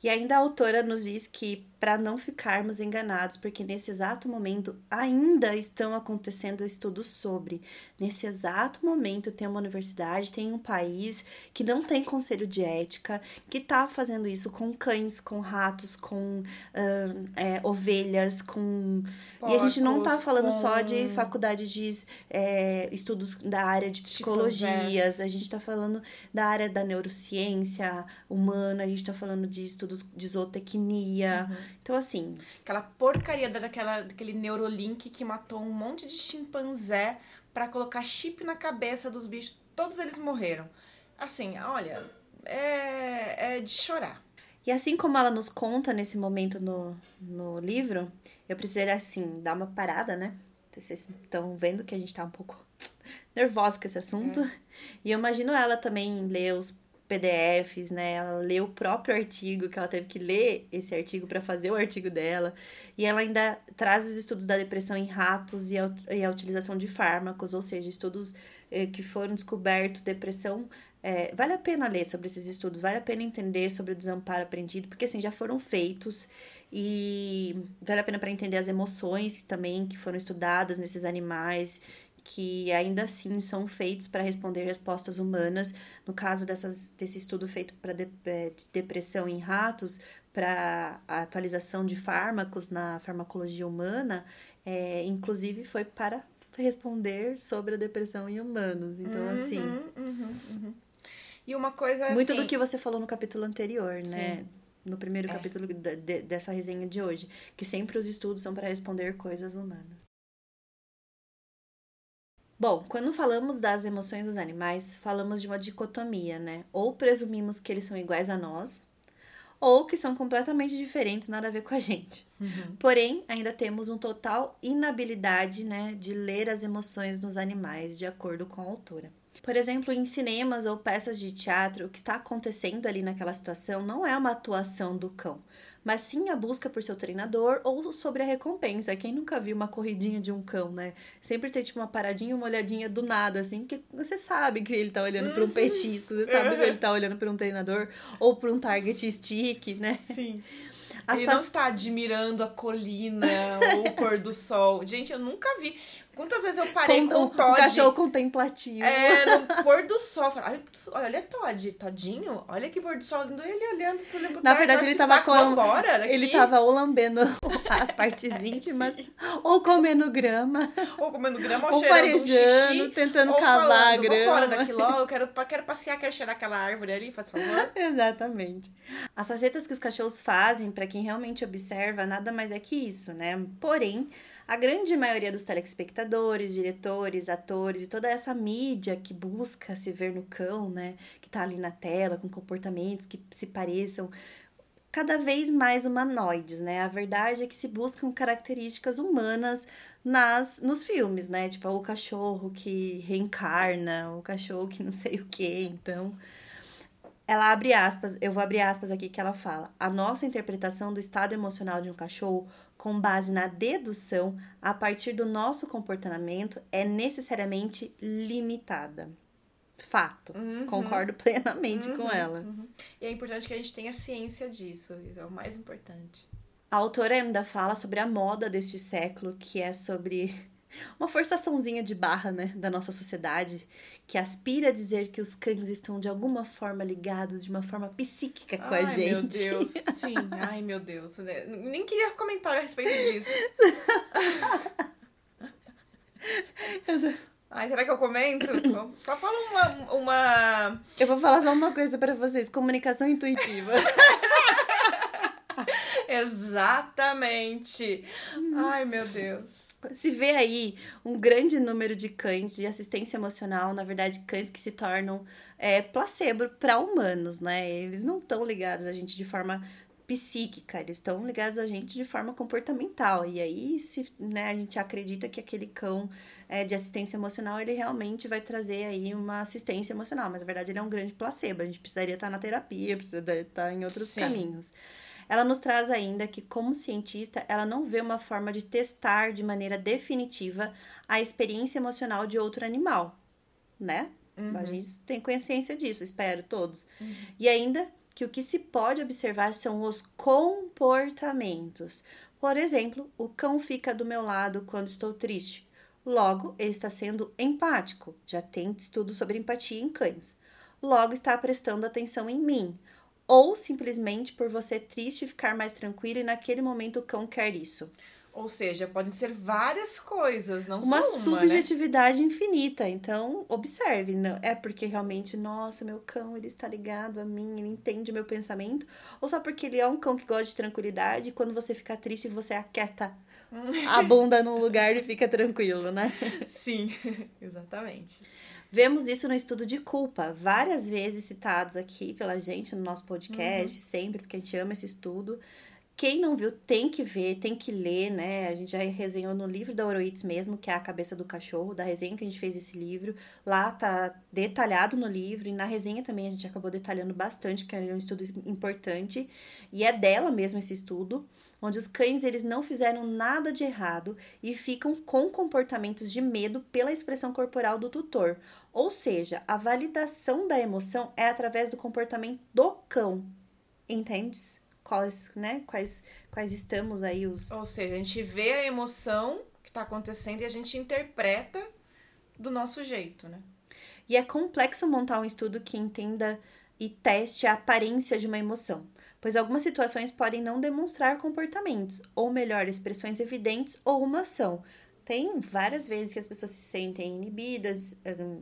E ainda a autora nos diz que para não ficarmos enganados, porque nesse exato momento ainda estão acontecendo estudos sobre. Nesse exato momento tem uma universidade, tem um país que não tem conselho de ética, que tá fazendo isso com cães, com ratos, com ahn, é, ovelhas, com. e a gente não tá Porcos, falando só com de faculdade de é, estudos da área de psicologias, Chimpanzés. a gente tá falando da área da neurociência humana, a gente tá falando de estudos de zootecnia. Então, assim, Aquela porcaria daquela, daquele Neurolink que matou um monte de chimpanzé pra colocar chip na cabeça dos bichos. Todos eles morreram. Assim, olha, é, é de chorar. E assim como ela nos conta nesse momento no, no livro, eu precisei, assim, dar uma parada, né? Vocês estão vendo que a gente tá um pouco nervosa com esse assunto. E eu imagino ela também ler os PDFs, né? Ela lê o próprio artigo, que ela teve que ler esse artigo para fazer o artigo dela. E ela ainda traz os estudos da depressão em ratos e a, e a utilização de fármacos, ou seja, estudos eh, que foram descobertos, depressão é, vale a pena ler sobre esses estudos, vale a pena entender sobre o desamparo aprendido, porque assim, já foram feitos e vale a pena para entender as emoções também que foram estudadas nesses animais, que ainda assim são feitos para responder respostas humanas. No caso dessas, desse estudo feito para de, é, de depressão em ratos, para a atualização de fármacos na farmacologia humana, é, inclusive foi para responder sobre a depressão em humanos. Então, assim, Uhum, uhum, uhum. E uma coisa muito assim, do que você falou no capítulo anterior, né? Sim. No primeiro É. capítulo da- de- dessa resenha de hoje. Que sempre os estudos são para responder coisas humanas. Bom, quando falamos das emoções dos animais, falamos de uma dicotomia, né? Ou presumimos que eles são iguais a nós, ou que são completamente diferentes, nada a ver com a gente. Uhum. Porém, ainda temos um total inabilidade, né, de ler as emoções nos animais, de acordo com a autora. Por exemplo, em cinemas ou peças de teatro, o que está acontecendo ali naquela situação não é uma atuação do cão, mas sim a busca por seu treinador ou sobre a recompensa. Quem nunca viu uma corridinha de um cão, né? Sempre tem tipo uma paradinha, uma olhadinha do nada, assim, que você sabe que ele tá olhando para um petisco, você sabe que ele tá olhando para um treinador ou para um target stick, né? Sim. As Ele não está admirando a colina ou o pôr do sol. Gente, eu nunca vi. Quantas vezes eu parei com, com, o Todd? cachorro contemplativo. É, no pôr do sol. Falei, olha Todd, Todinho, olha que pôr do sol lindo. Ele olhando pro pro Na verdade, ele tava saco, com- daqui. Ele tava ou lambendo as partes íntimas, ou comendo grama, Ou comendo grama, ou, ou cheirando um farejando, xixi. tentando ou cavar a falando, vambora grama. daqui logo, eu quero, quero passear, quero cheirar aquela árvore ali, faz favor. Exatamente. As facetas que os cachorros fazem, para quem realmente observa, nada mais é que isso, né? Porém, a grande maioria dos telespectadores, diretores, atores e toda essa mídia que busca se ver no cão, né? Que tá ali na tela, com comportamentos que se pareçam cada vez mais humanoides, né? A verdade é que se buscam características humanas nas nos filmes, né? Tipo, o cachorro que reencarna, o cachorro que não sei o quê. Então, ela abre aspas, eu vou abrir aspas aqui que ela fala: "A nossa interpretação do estado emocional de um cachorro com base na dedução a partir do nosso comportamento é necessariamente limitada." Fato. Uhum. Concordo plenamente com Uhum, ela. uhum. E é importante que a gente tenha ciência disso, isso é o mais importante. A autora ainda fala sobre a moda deste século, que é sobre uma forçaçãozinha de barra, né, da nossa sociedade, que aspira a dizer que os cães estão de alguma forma ligados, de uma forma psíquica com Ai, a gente. meu Deus, sim. Ai, meu Deus. né? Nem queria comentar a respeito disso. Ai, será que eu comento? Só fala uma, uma... Eu vou falar só uma coisa pra vocês: comunicação intuitiva. Exatamente. Ai, meu Deus. Se vê aí um grande número de cães de assistência emocional, na verdade, cães que se tornam é, placebo para humanos, né? Eles não estão ligados a gente de forma psíquica, eles estão ligados a gente de forma comportamental. E aí, se né, a gente acredita que aquele cão é, de assistência emocional, ele realmente vai trazer aí uma assistência emocional. Mas na verdade ele é um grande placebo. A gente precisaria estar na terapia, precisaria estar em outros Sim. caminhos. Ela nos traz ainda que, como cientista, ela não vê uma forma de testar de maneira definitiva a experiência emocional de outro animal, né? A gente tem consciência disso, espero todos. E ainda que o que se pode observar são os comportamentos. Por exemplo, o cão fica do meu lado quando estou triste. Logo, ele está sendo empático. Já tem estudo sobre empatia em cães. Logo, está prestando atenção em mim. Ou simplesmente por você triste ficar mais tranquilo e naquele momento o cão quer isso. Ou seja, podem ser várias coisas, não Uma, só uma, né? subjetividade infinita. Então, observe. Não é porque realmente, nossa, meu cão, ele está ligado a mim, ele entende o meu pensamento. Ou só porque ele é um cão que gosta de tranquilidade e quando você fica triste, você aquieta a bunda num lugar e fica tranquilo, né? Sim, exatamente. Vemos isso no estudo de culpa, várias vezes citados aqui pela gente no nosso podcast, sempre, porque a gente ama esse estudo. Quem não viu tem que ver, tem que ler, né? A gente já resenhou no livro da Oroites mesmo, que é a cabeça do cachorro, da resenha que a gente fez esse livro. Lá tá detalhado no livro e na resenha também a gente acabou detalhando bastante, que é um estudo importante. E é dela mesmo esse estudo, onde os cães eles não fizeram nada de errado e ficam com comportamentos de medo pela expressão corporal do tutor. Ou seja, a validação da emoção é através do comportamento do cão. Entendes? Quais, né? Quais, quais estamos aí os. Ou seja, a gente vê a emoção que tá acontecendo e a gente interpreta do nosso jeito, né? E é complexo montar um estudo que entenda e teste a aparência de uma emoção, pois algumas situações podem não demonstrar comportamentos, ou melhor, expressões evidentes ou uma ação. Tem várias vezes que as pessoas se sentem inibidas, hum,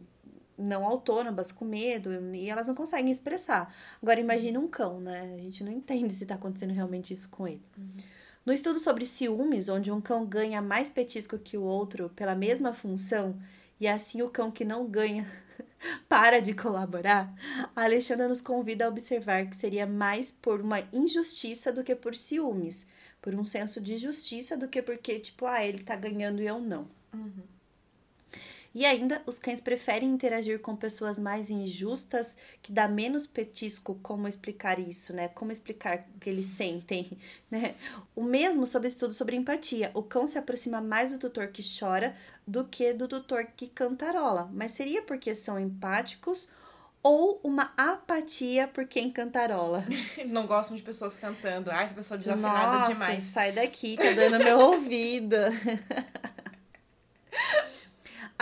não autônomas, com medo, e elas não conseguem expressar. Agora, imagine um cão, né? A gente não entende se tá acontecendo realmente isso com ele. No estudo sobre ciúmes, onde um cão ganha mais petisco que o outro pela mesma função, e assim o cão que não ganha para de colaborar, a Alexandra nos convida a observar que seria mais por uma injustiça do que por ciúmes, por um senso de justiça do que porque, tipo, ah, ele tá ganhando e eu não. E ainda, os cães preferem interagir com pessoas mais injustas, que dá menos petisco. Como explicar isso, né? Como explicar o que eles sentem, né? O mesmo sobre estudo sobre empatia. O cão se aproxima mais do tutor que chora do que do tutor que cantarola. Mas seria porque são empáticos ou uma apatia por quem cantarola? Não gostam de pessoas cantando. Ai, essa pessoa desafinada Nossa, demais. sai daqui, tá dando meu ouvido.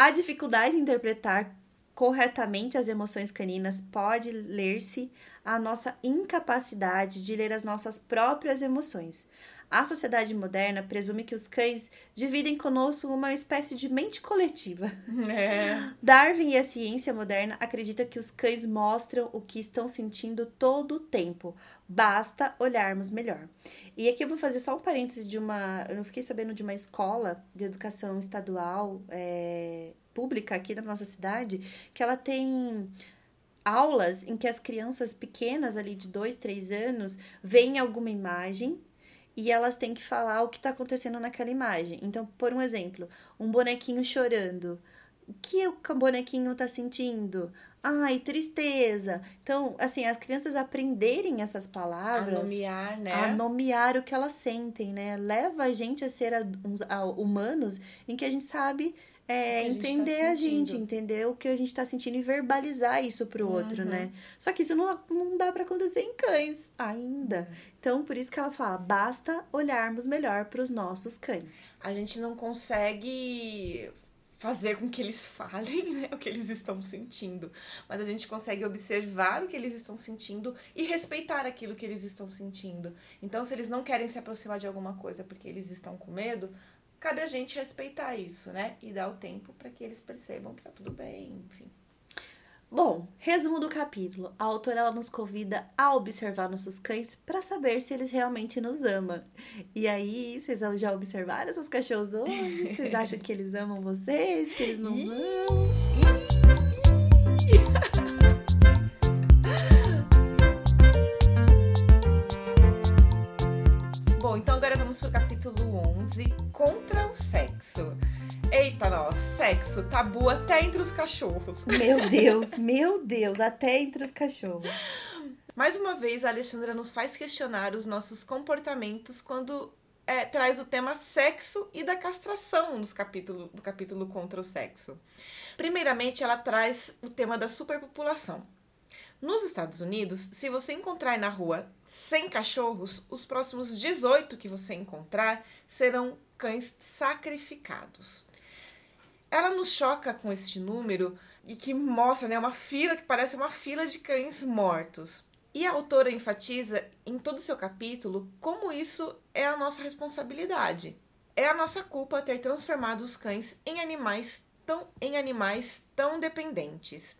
A dificuldade em interpretar corretamente as emoções caninas pode ler-se a nossa incapacidade de ler as nossas próprias emoções. A sociedade moderna presume que os cães dividem conosco uma espécie de mente coletiva. É. Darwin e a ciência moderna acreditam que os cães mostram o que estão sentindo todo o tempo. Basta olharmos melhor. E aqui eu vou fazer só um parêntese de uma. Eu fiquei sabendo de uma escola de educação estadual é, pública aqui da nossa cidade que ela tem aulas em que as crianças pequenas ali de 2, 3 anos veem alguma imagem e elas têm que falar o que está acontecendo naquela imagem. Então, por um exemplo, um bonequinho chorando. O que o bonequinho tá sentindo? Ai, tristeza. Então, assim, as crianças aprenderem essas A palavras. nomear, né? A nomear o que elas sentem, né? Leva a gente a ser a- uns- a- humanos em que a gente sabe É, o a gente tá entender a gente, entender o que a gente tá sentindo e verbalizar isso pro outro, Uhum. né? Só que isso não, não dá pra acontecer em cães ainda. Então, por isso que ela fala, basta olharmos melhor pros nossos cães. A gente não consegue fazer com que eles falem né, o que eles estão sentindo, mas a gente consegue observar o que eles estão sentindo e respeitar aquilo que eles estão sentindo. Então, se eles não querem se aproximar de alguma coisa porque eles estão com medo, cabe a gente respeitar isso, né? E dar o tempo para que eles percebam que tá tudo bem, enfim. Bom, resumo do capítulo. A autora ela nos convida a observar nossos cães para saber se eles realmente nos amam. E aí, vocês já observaram seus cachorros hoje? Vocês acham que eles amam vocês? Que eles não amam? Bom, então agora vamos pro capítulo 11, contra o sexo. Eita, nós, sexo, tabu até entre os cachorros. Meu Deus, meu Deus, até entre os cachorros. Mais uma vez, a Alexandra nos faz questionar os nossos comportamentos quando é, traz o tema sexo e da castração nos capítulo, no capítulo contra o sexo. Primeiramente, ela traz o tema da superpopulação. Nos Estados Unidos, se você encontrar na rua 100 cachorros, os próximos 18 que você encontrar serão cães sacrificados. Ela nos choca com este número e que mostra né, uma fila que parece uma fila de cães mortos. E a autora enfatiza em todo o seu capítulo como isso é a nossa responsabilidade. É a nossa culpa ter transformado os cães em animais tão, em animais tão dependentes.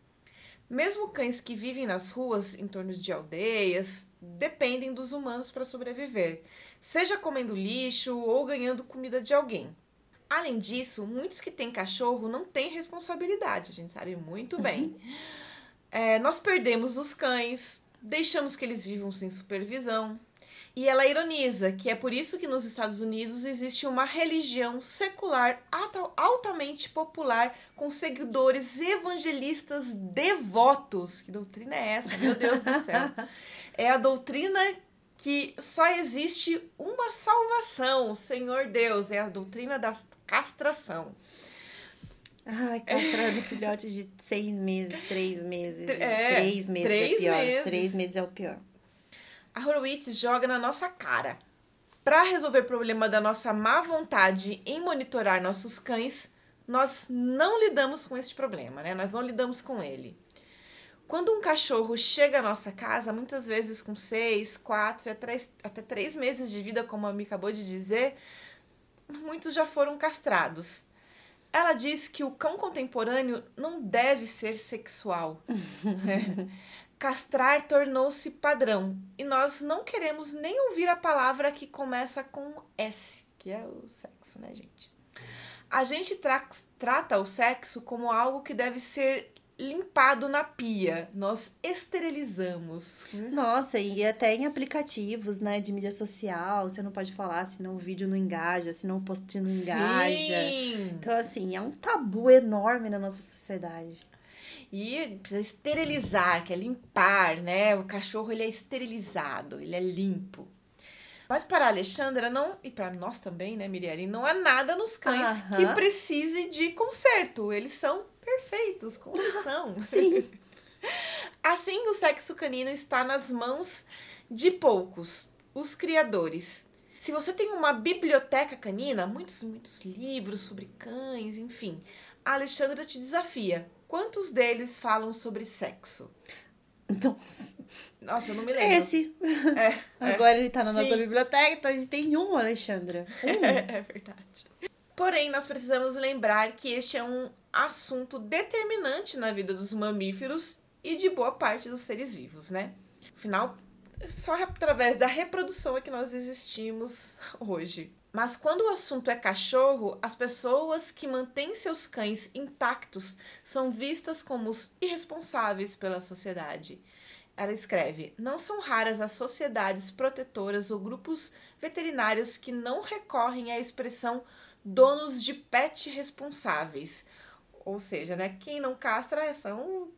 Mesmo cães que vivem nas ruas em torno de aldeias dependem dos humanos para sobreviver, seja comendo lixo ou ganhando comida de alguém. Além disso, muitos que têm cachorro não têm responsabilidade, a gente sabe muito bem. É, nós perdemos os cães, deixamos que eles vivam sem supervisão. E ela ironiza que é por isso que nos Estados Unidos existe uma religião secular alta- altamente popular com seguidores evangelistas devotos. Que doutrina é essa? Meu Deus do céu. É a doutrina que só existe uma salvação, Senhor Deus. É a doutrina da castração. Ai, castrando filhote de seis meses, três meses. É, três meses três é pior. meses. Três meses é o pior. A Horowitz joga na nossa cara. Para resolver o problema da nossa má vontade em monitorar nossos cães, nós não lidamos com este problema, né? Nós não lidamos com ele. Quando um cachorro chega à nossa casa, muitas vezes com seis, quatro, até três, meses de vida, como a Mi acabou de dizer, muitos já foram castrados. Ela diz que o cão contemporâneo não deve ser sexual. É. Castrar tornou-se padrão e nós não queremos nem ouvir a palavra que começa com S, que é o sexo, né, gente? A gente tra- trata o sexo como algo que deve ser limpado na pia. Nós esterilizamos. Nossa, e até em aplicativos, né, de mídia social, você não pode falar senão o vídeo não engaja, senão o post não engaja. Sim. Então, assim, é um tabu enorme na nossa sociedade. E precisa esterilizar, que é limpar, né? O cachorro ele é esterilizado, ele é limpo. Mas para a Alexandra não, e para nós também, né, Miriam, não há nada nos cães Aham. que precise de conserto. Eles são perfeitos, como eles são. Sim. Assim, o sexo canino está nas mãos de poucos, os criadores. Se você tem uma biblioteca canina, muitos, muitos livros sobre cães, enfim, a Alexandra te desafia. Quantos deles falam sobre sexo? Nossa, Nossa, eu não me lembro. esse. É, é, Agora ele tá na nossa Sim. biblioteca, então a gente tem um, Alexandra. Um. é verdade. Porém, nós precisamos lembrar que este é um assunto determinante na vida dos mamíferos e de boa parte dos seres vivos, né? Afinal, é só através da reprodução é que nós existimos hoje. Mas quando o assunto é cachorro, as pessoas que mantêm seus cães intactos são vistas como os irresponsáveis pela sociedade. Ela escreve: Não são raras as sociedades protetoras ou grupos veterinários que não recorrem à expressão donos de pet responsáveis. Ou seja, né, quem não castra são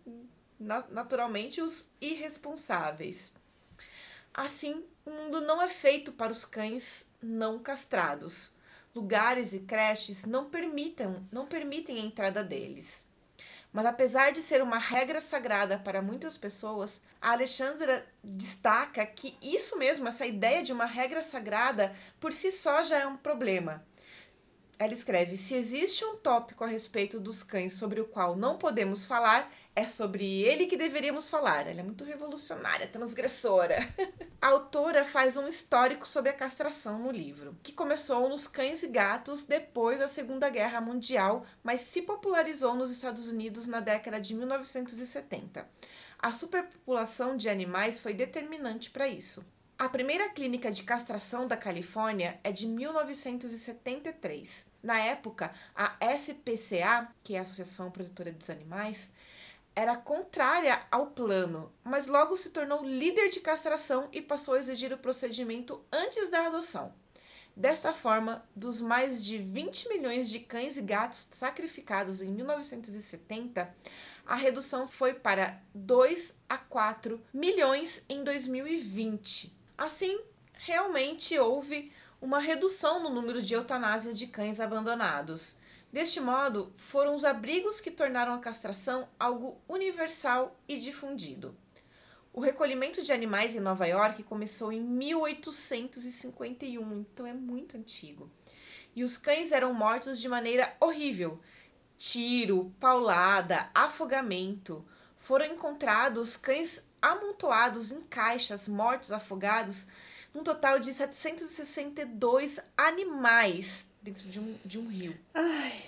na- naturalmente os irresponsáveis. Assim, o mundo não é feito para os cães não castrados. lugares e creches não permitam, não permitem a entrada deles. Mas apesar de ser uma regra sagrada para muitas pessoas, a Alexandra destaca que isso mesmo, essa ideia de uma regra sagrada, por si só já é um problema. Ela escreve: Se existe um tópico a respeito dos cães sobre o qual não podemos falar, é sobre ele que deveríamos falar. Ela é muito revolucionária, transgressora. a autora faz um histórico sobre a castração no livro, que começou nos cães e gatos depois da Segunda Guerra Mundial, mas se popularizou nos Estados Unidos na década de 1970. A superpopulação de animais foi determinante para isso. A primeira clínica de castração da Califórnia é de 1973. Na época, a SPCA, que é a Associação Protetora dos Animais, era contrária ao plano, mas logo se tornou líder de castração e passou a exigir o procedimento antes da adoção. Desta forma, dos mais de 20 milhões de cães e gatos sacrificados em 1970, a redução foi para 2 a 4 milhões em 2020. Assim, realmente houve uma redução no número de eutanásia de cães abandonados. Deste modo, foram os abrigos que tornaram a castração algo universal e difundido. O recolhimento de animais em Nova York começou em 1851, então é muito antigo. E os cães eram mortos de maneira horrível: tiro, paulada, afogamento. Foram encontrados cães amontoados em caixas, mortos afogados, num total de 762 animais dentro de um, de um rio. Ai.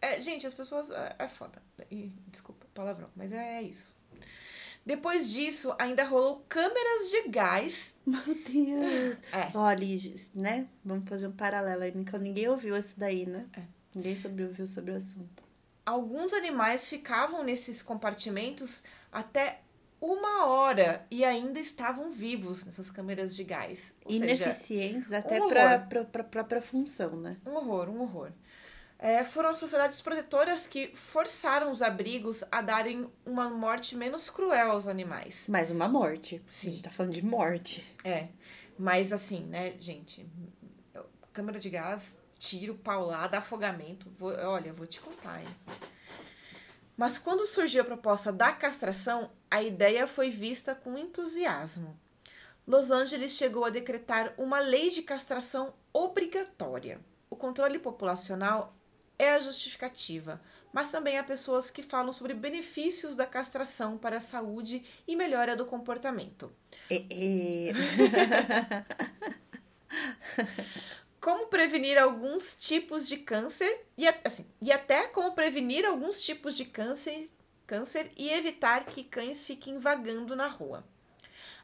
É, gente, as pessoas. É, é foda. E, desculpa, palavrão, mas é, é isso. Depois disso, ainda rolou câmeras de gás. Meu Deus! É. Olha, né? Vamos fazer um paralelo aí. Ninguém ouviu isso daí, né? É. Ninguém ouviu sobre o assunto. Alguns animais ficavam nesses compartimentos até uma hora e ainda estavam vivos nessas câmeras de gás. Ou Ineficientes seja, até um para a própria função, né? Um horror, um horror. É, foram sociedades protetoras que forçaram os abrigos a darem uma morte menos cruel aos animais. Mais uma morte. Sim. A gente tá falando de morte. É. Mas assim, né, gente? Câmara de gás, tiro, paulada, afogamento. Vou, olha, vou te contar, hein? Mas quando surgiu a proposta da castração, a ideia foi vista com entusiasmo. Los Angeles chegou a decretar uma lei de castração obrigatória. O controle populacional é a justificativa, mas também há pessoas que falam sobre benefícios da castração para a saúde e melhora do comportamento. Como prevenir alguns tipos de câncer e, assim, e até como prevenir alguns tipos de câncer, câncer e evitar que cães fiquem vagando na rua.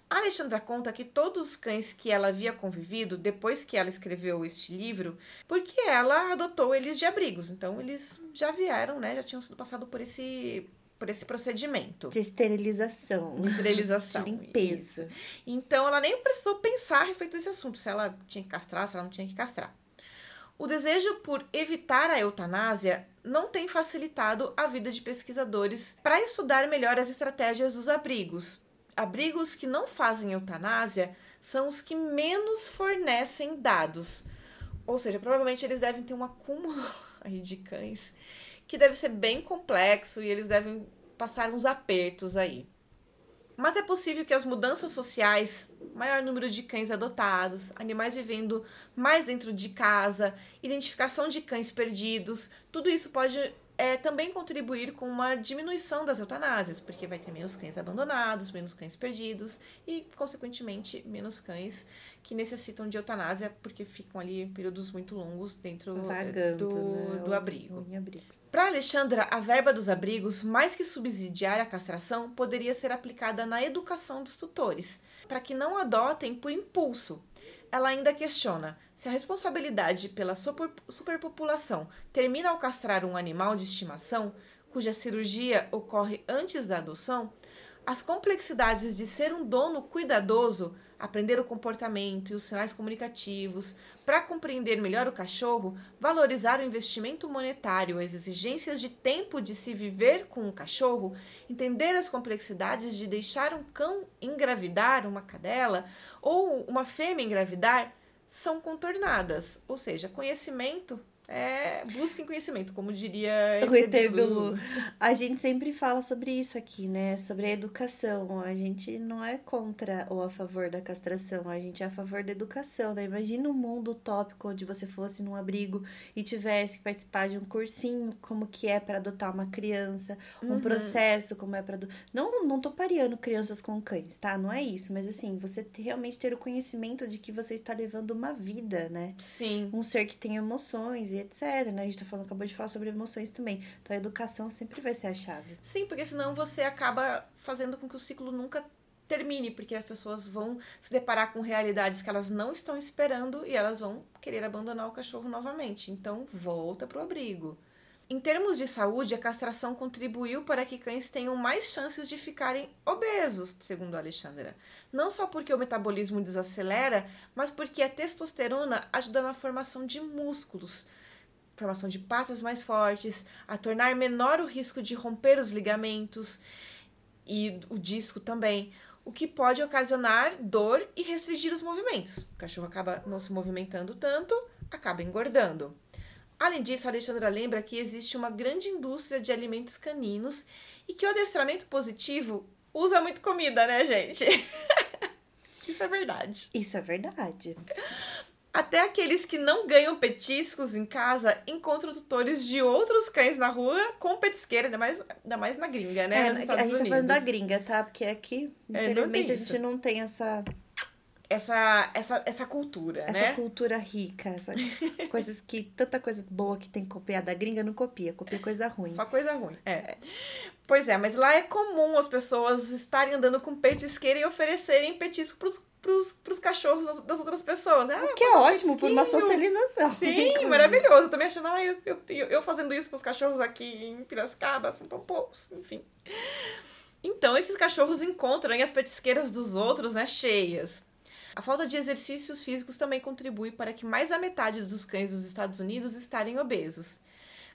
A Alexandra conta que todos os cães que ela havia convivido depois que ela escreveu este livro, porque ela adotou eles de abrigos, então eles já vieram, né, já tinham sido passados por esse por esse procedimento. De esterilização. De esterilização. De limpeza. Isso. Então ela nem precisou pensar a respeito desse assunto, se ela tinha que castrar, se ela não tinha que castrar. O desejo por evitar a eutanásia não tem facilitado a vida de pesquisadores para estudar melhor as estratégias dos abrigos. Abrigos que não fazem eutanásia são os que menos fornecem dados. Ou seja, provavelmente eles devem ter um acúmulo de cães que deve ser bem complexo e eles devem passar uns apertos aí. Mas é possível que as mudanças sociais, maior número de cães adotados, animais vivendo mais dentro de casa, identificação de cães perdidos, tudo isso pode é, também contribuir com uma diminuição das eutanásias, porque vai ter menos cães abandonados, menos cães perdidos e, consequentemente, menos cães que necessitam de eutanásia porque ficam ali períodos muito longos dentro é, Vagando, do, né? do abrigo. abrigo. Para Alexandra, a verba dos abrigos, mais que subsidiar a castração, poderia ser aplicada na educação dos tutores, para que não adotem por impulso. Ela ainda questiona se a responsabilidade pela super, superpopulação termina ao castrar um animal de estimação, cuja cirurgia ocorre antes da adoção, as complexidades de ser um dono cuidadoso, aprender o comportamento e os sinais comunicativos, para compreender melhor o cachorro, valorizar o investimento monetário, as exigências de tempo de se viver com um cachorro, entender as complexidades de deixar um cão engravidar uma cadela ou uma fêmea engravidar, são contornadas. Ou seja, conhecimento é, busquem conhecimento, como diria o Etebelu. A gente sempre fala sobre isso aqui, né? Sobre a educação. A gente não é contra ou a favor da castração, a gente é a favor da educação, né? Imagina um mundo utópico onde você fosse num abrigo e tivesse que participar de um cursinho, como que é para adotar uma criança, um uhum. processo, como é para não não tô pareando crianças com cães, tá? Não é isso, mas assim, você realmente ter o conhecimento de que você está levando uma vida, né? Sim. Um ser que tem emoções e etc, né? A gente tá falando, acabou de falar sobre emoções também. Então a educação sempre vai ser a chave. Sim, porque senão você acaba fazendo com que o ciclo nunca termine, porque as pessoas vão se deparar com realidades que elas não estão esperando e elas vão querer abandonar o cachorro novamente. Então volta pro abrigo. Em termos de saúde, a castração contribuiu para que cães tenham mais chances de ficarem obesos, segundo Alexandra. Não só porque o metabolismo desacelera, mas porque a testosterona ajuda na formação de músculos, formação de patas mais fortes, a tornar menor o risco de romper os ligamentos e o disco também, o que pode ocasionar dor e restringir os movimentos. O cachorro acaba não se movimentando tanto, acaba engordando. Além disso, a Alexandra lembra que existe uma grande indústria de alimentos caninos e que o adestramento positivo usa muito comida, né, gente? Isso é verdade. Isso é verdade. Até aqueles que não ganham petiscos em casa encontram tutores de outros cães na rua com petisqueira, ainda mais, ainda mais na gringa, né? É, a gente Unidos. tá falando da gringa, tá? Porque aqui, é, infelizmente, a gente não tem essa essa, essa, essa cultura, essa né? Essa cultura rica, essa coisas que tanta coisa boa que tem que copiar da gringa não copia, copia coisa ruim. Só coisa ruim. É. é. Pois é, mas lá é comum as pessoas estarem andando com petisqueira e oferecerem petisco pros, pros, pros cachorros das, outras pessoas. Ah, o que é ótimo, por uma socialização. Sim, maravilhoso. Eu também achando, ah, eu, eu, eu fazendo isso com os cachorros aqui em Piracicaba, são tão poucos, enfim. Então, esses cachorros encontram as petisqueiras dos outros, né, cheias. A falta de exercícios físicos também contribui para que mais da metade dos cães dos Estados Unidos estarem obesos.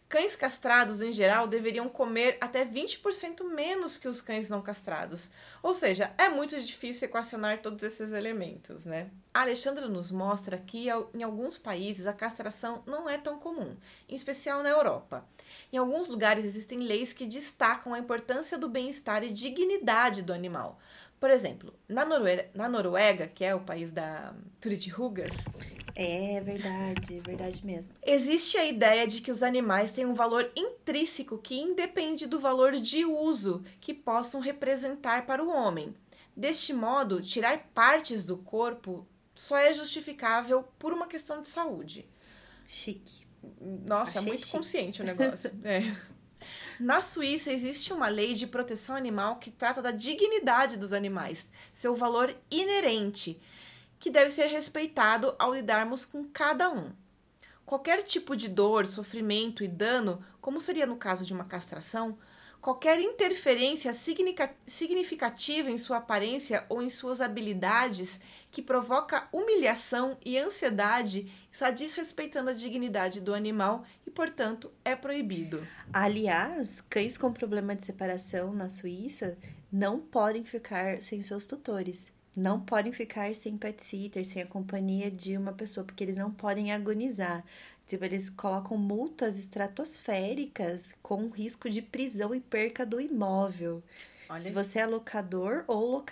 Cães castrados, em geral, deveriam comer até 20% menos que os cães não castrados. Ou seja, é muito difícil equacionar todos esses elementos, né? A Alexandra nos mostra que em alguns países a castração não é tão comum, em especial na Europa. Em alguns lugares existem leis que destacam a importância do bem-estar e dignidade do animal, por exemplo, na Noruega, na Noruega, que é o país da Rugas. É verdade, verdade mesmo. Existe a ideia de que os animais têm um valor intrínseco que independe do valor de uso que possam representar para o homem. Deste modo, tirar partes do corpo só é justificável por uma questão de saúde. Chique. Nossa, é Achei muito chique. consciente o negócio. é. Na Suíça existe uma lei de proteção animal que trata da dignidade dos animais, seu valor inerente, que deve ser respeitado ao lidarmos com cada um. Qualquer tipo de dor, sofrimento e dano, como seria no caso de uma castração, qualquer interferência significativa em sua aparência ou em suas habilidades que provoca humilhação e ansiedade está desrespeitando a dignidade do animal e, portanto, é proibido. Aliás, cães com problema de separação na Suíça não podem ficar sem seus tutores. Não podem ficar sem pet sitter, sem a companhia de uma pessoa, porque eles não podem agonizar. Tipo, eles colocam multas estratosféricas com risco de prisão e perca do imóvel. Olha. Se você é locador ou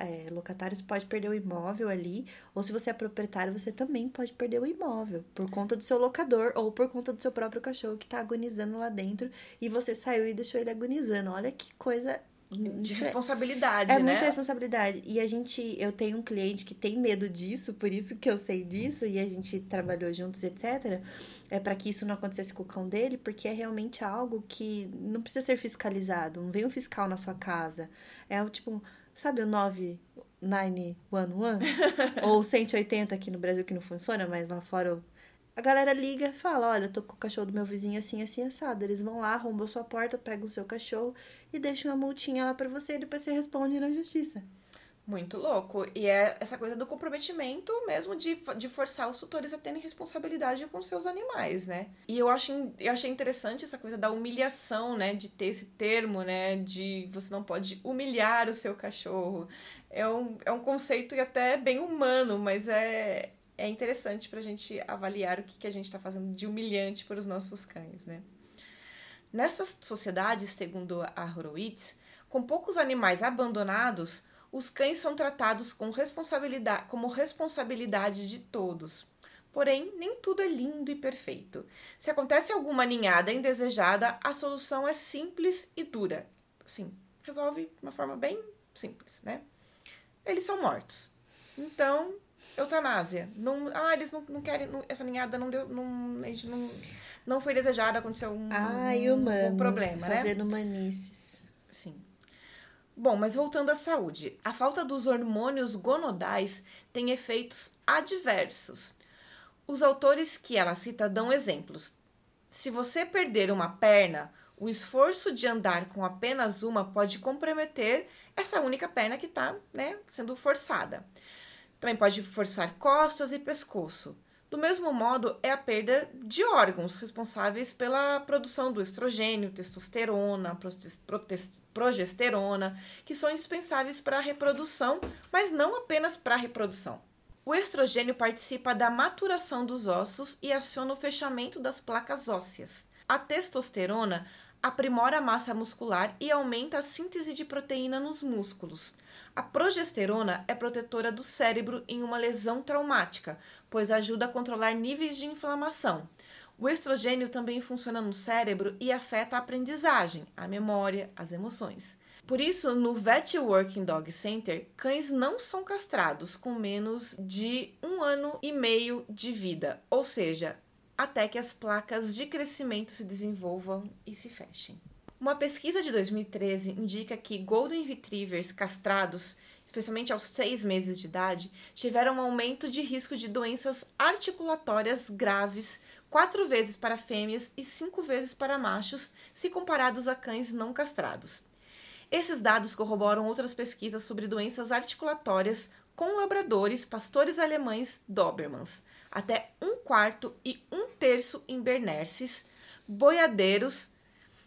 é, locatário, você pode perder o imóvel ali. Ou se você é proprietário, você também pode perder o imóvel. Por conta do seu locador ou por conta do seu próprio cachorro que tá agonizando lá dentro. E você saiu e deixou ele agonizando. Olha que coisa de é responsabilidade, é, é né? muita responsabilidade. E a gente, eu tenho um cliente que tem medo disso, por isso que eu sei disso e a gente trabalhou juntos, etc. É para que isso não acontecesse com o cão dele, porque é realmente algo que não precisa ser fiscalizado. Não vem um fiscal na sua casa. É o tipo, sabe o 9911 ou 180 aqui no Brasil que não funciona, mas lá fora a galera liga e fala: Olha, eu tô com o cachorro do meu vizinho assim, assim, assado. Eles vão lá, arrombam sua porta, pegam o seu cachorro e deixam uma multinha lá para você e depois você responde na justiça. Muito louco. E é essa coisa do comprometimento mesmo de, de forçar os tutores a terem responsabilidade com seus animais, né? E eu, acho, eu achei interessante essa coisa da humilhação, né? De ter esse termo, né? De você não pode humilhar o seu cachorro. É um, é um conceito até bem humano, mas é, é interessante para a gente avaliar o que, que a gente está fazendo de humilhante para os nossos cães, né? Nessas sociedades, segundo a Horowitz, com poucos animais abandonados, os cães são tratados com responsabilidade, como responsabilidade de todos. Porém, nem tudo é lindo e perfeito. Se acontece alguma ninhada indesejada, a solução é simples e dura. Assim, resolve de uma forma bem simples, né? Eles são mortos. Então, eutanásia. Não, ah, eles não, não querem. Não, essa ninhada não deu. Não, a gente não, não foi desejada, aconteceu um, Ai, humanos, um problema, né? Fazendo manices. Sim. Bom, mas voltando à saúde, a falta dos hormônios gonodais tem efeitos adversos. Os autores que ela cita dão exemplos. Se você perder uma perna, o esforço de andar com apenas uma pode comprometer essa única perna que está né, sendo forçada. Também pode forçar costas e pescoço. Do mesmo modo, é a perda de órgãos responsáveis pela produção do estrogênio, testosterona, progesterona, que são indispensáveis para a reprodução, mas não apenas para a reprodução. O estrogênio participa da maturação dos ossos e aciona o fechamento das placas ósseas. A testosterona aprimora a massa muscular e aumenta a síntese de proteína nos músculos. A progesterona é protetora do cérebro em uma lesão traumática, pois ajuda a controlar níveis de inflamação. O estrogênio também funciona no cérebro e afeta a aprendizagem, a memória, as emoções. Por isso, no Vet Working Dog Center, cães não são castrados com menos de um ano e meio de vida, ou seja, até que as placas de crescimento se desenvolvam e se fechem. Uma pesquisa de 2013 indica que Golden Retrievers castrados, especialmente aos seis meses de idade, tiveram um aumento de risco de doenças articulatórias graves quatro vezes para fêmeas e cinco vezes para machos, se comparados a cães não castrados. Esses dados corroboram outras pesquisas sobre doenças articulatórias com labradores, pastores alemães Dobermans, até um quarto e um terço em Bernenses, boiadeiros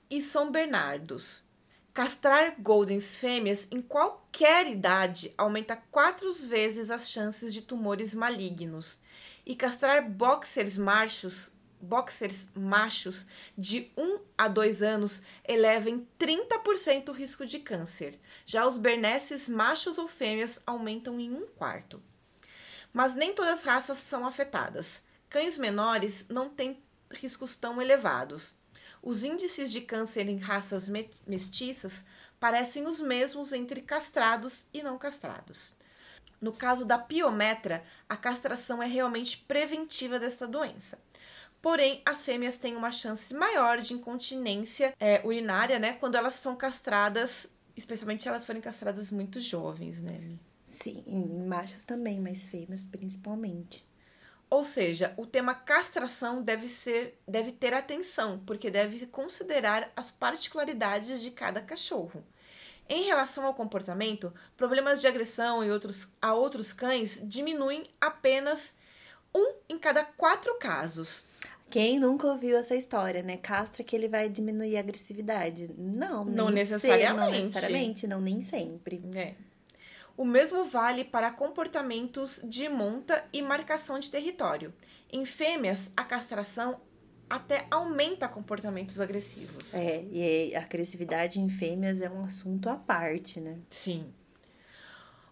e São Bernardos. Castrar Goldens fêmeas em qualquer idade aumenta quatro vezes as chances de tumores malignos. E castrar boxers machos, boxers machos de 1 a 2 anos eleva em 30% o risco de câncer. Já os bernesses machos ou fêmeas aumentam em um quarto. Mas nem todas as raças são afetadas. Cães menores não têm riscos tão elevados. Os índices de câncer em raças mestiças parecem os mesmos entre castrados e não castrados. No caso da piometra, a castração é realmente preventiva dessa doença. Porém, as fêmeas têm uma chance maior de incontinência é, urinária, né, quando elas são castradas, especialmente se elas forem castradas muito jovens, né? Sim, em machos também, mas fêmeas principalmente. Ou seja, o tema castração deve ser, deve ter atenção, porque deve considerar as particularidades de cada cachorro. Em relação ao comportamento, problemas de agressão e outros, a outros cães diminuem apenas um em cada quatro casos. Quem nunca ouviu essa história, né? Castra que ele vai diminuir a agressividade. Não, não necessariamente. Ser, não necessariamente, não nem sempre. É. O mesmo vale para comportamentos de monta e marcação de território. Em fêmeas, a castração até aumenta comportamentos agressivos. É, e a agressividade em fêmeas é um assunto à parte, né? Sim.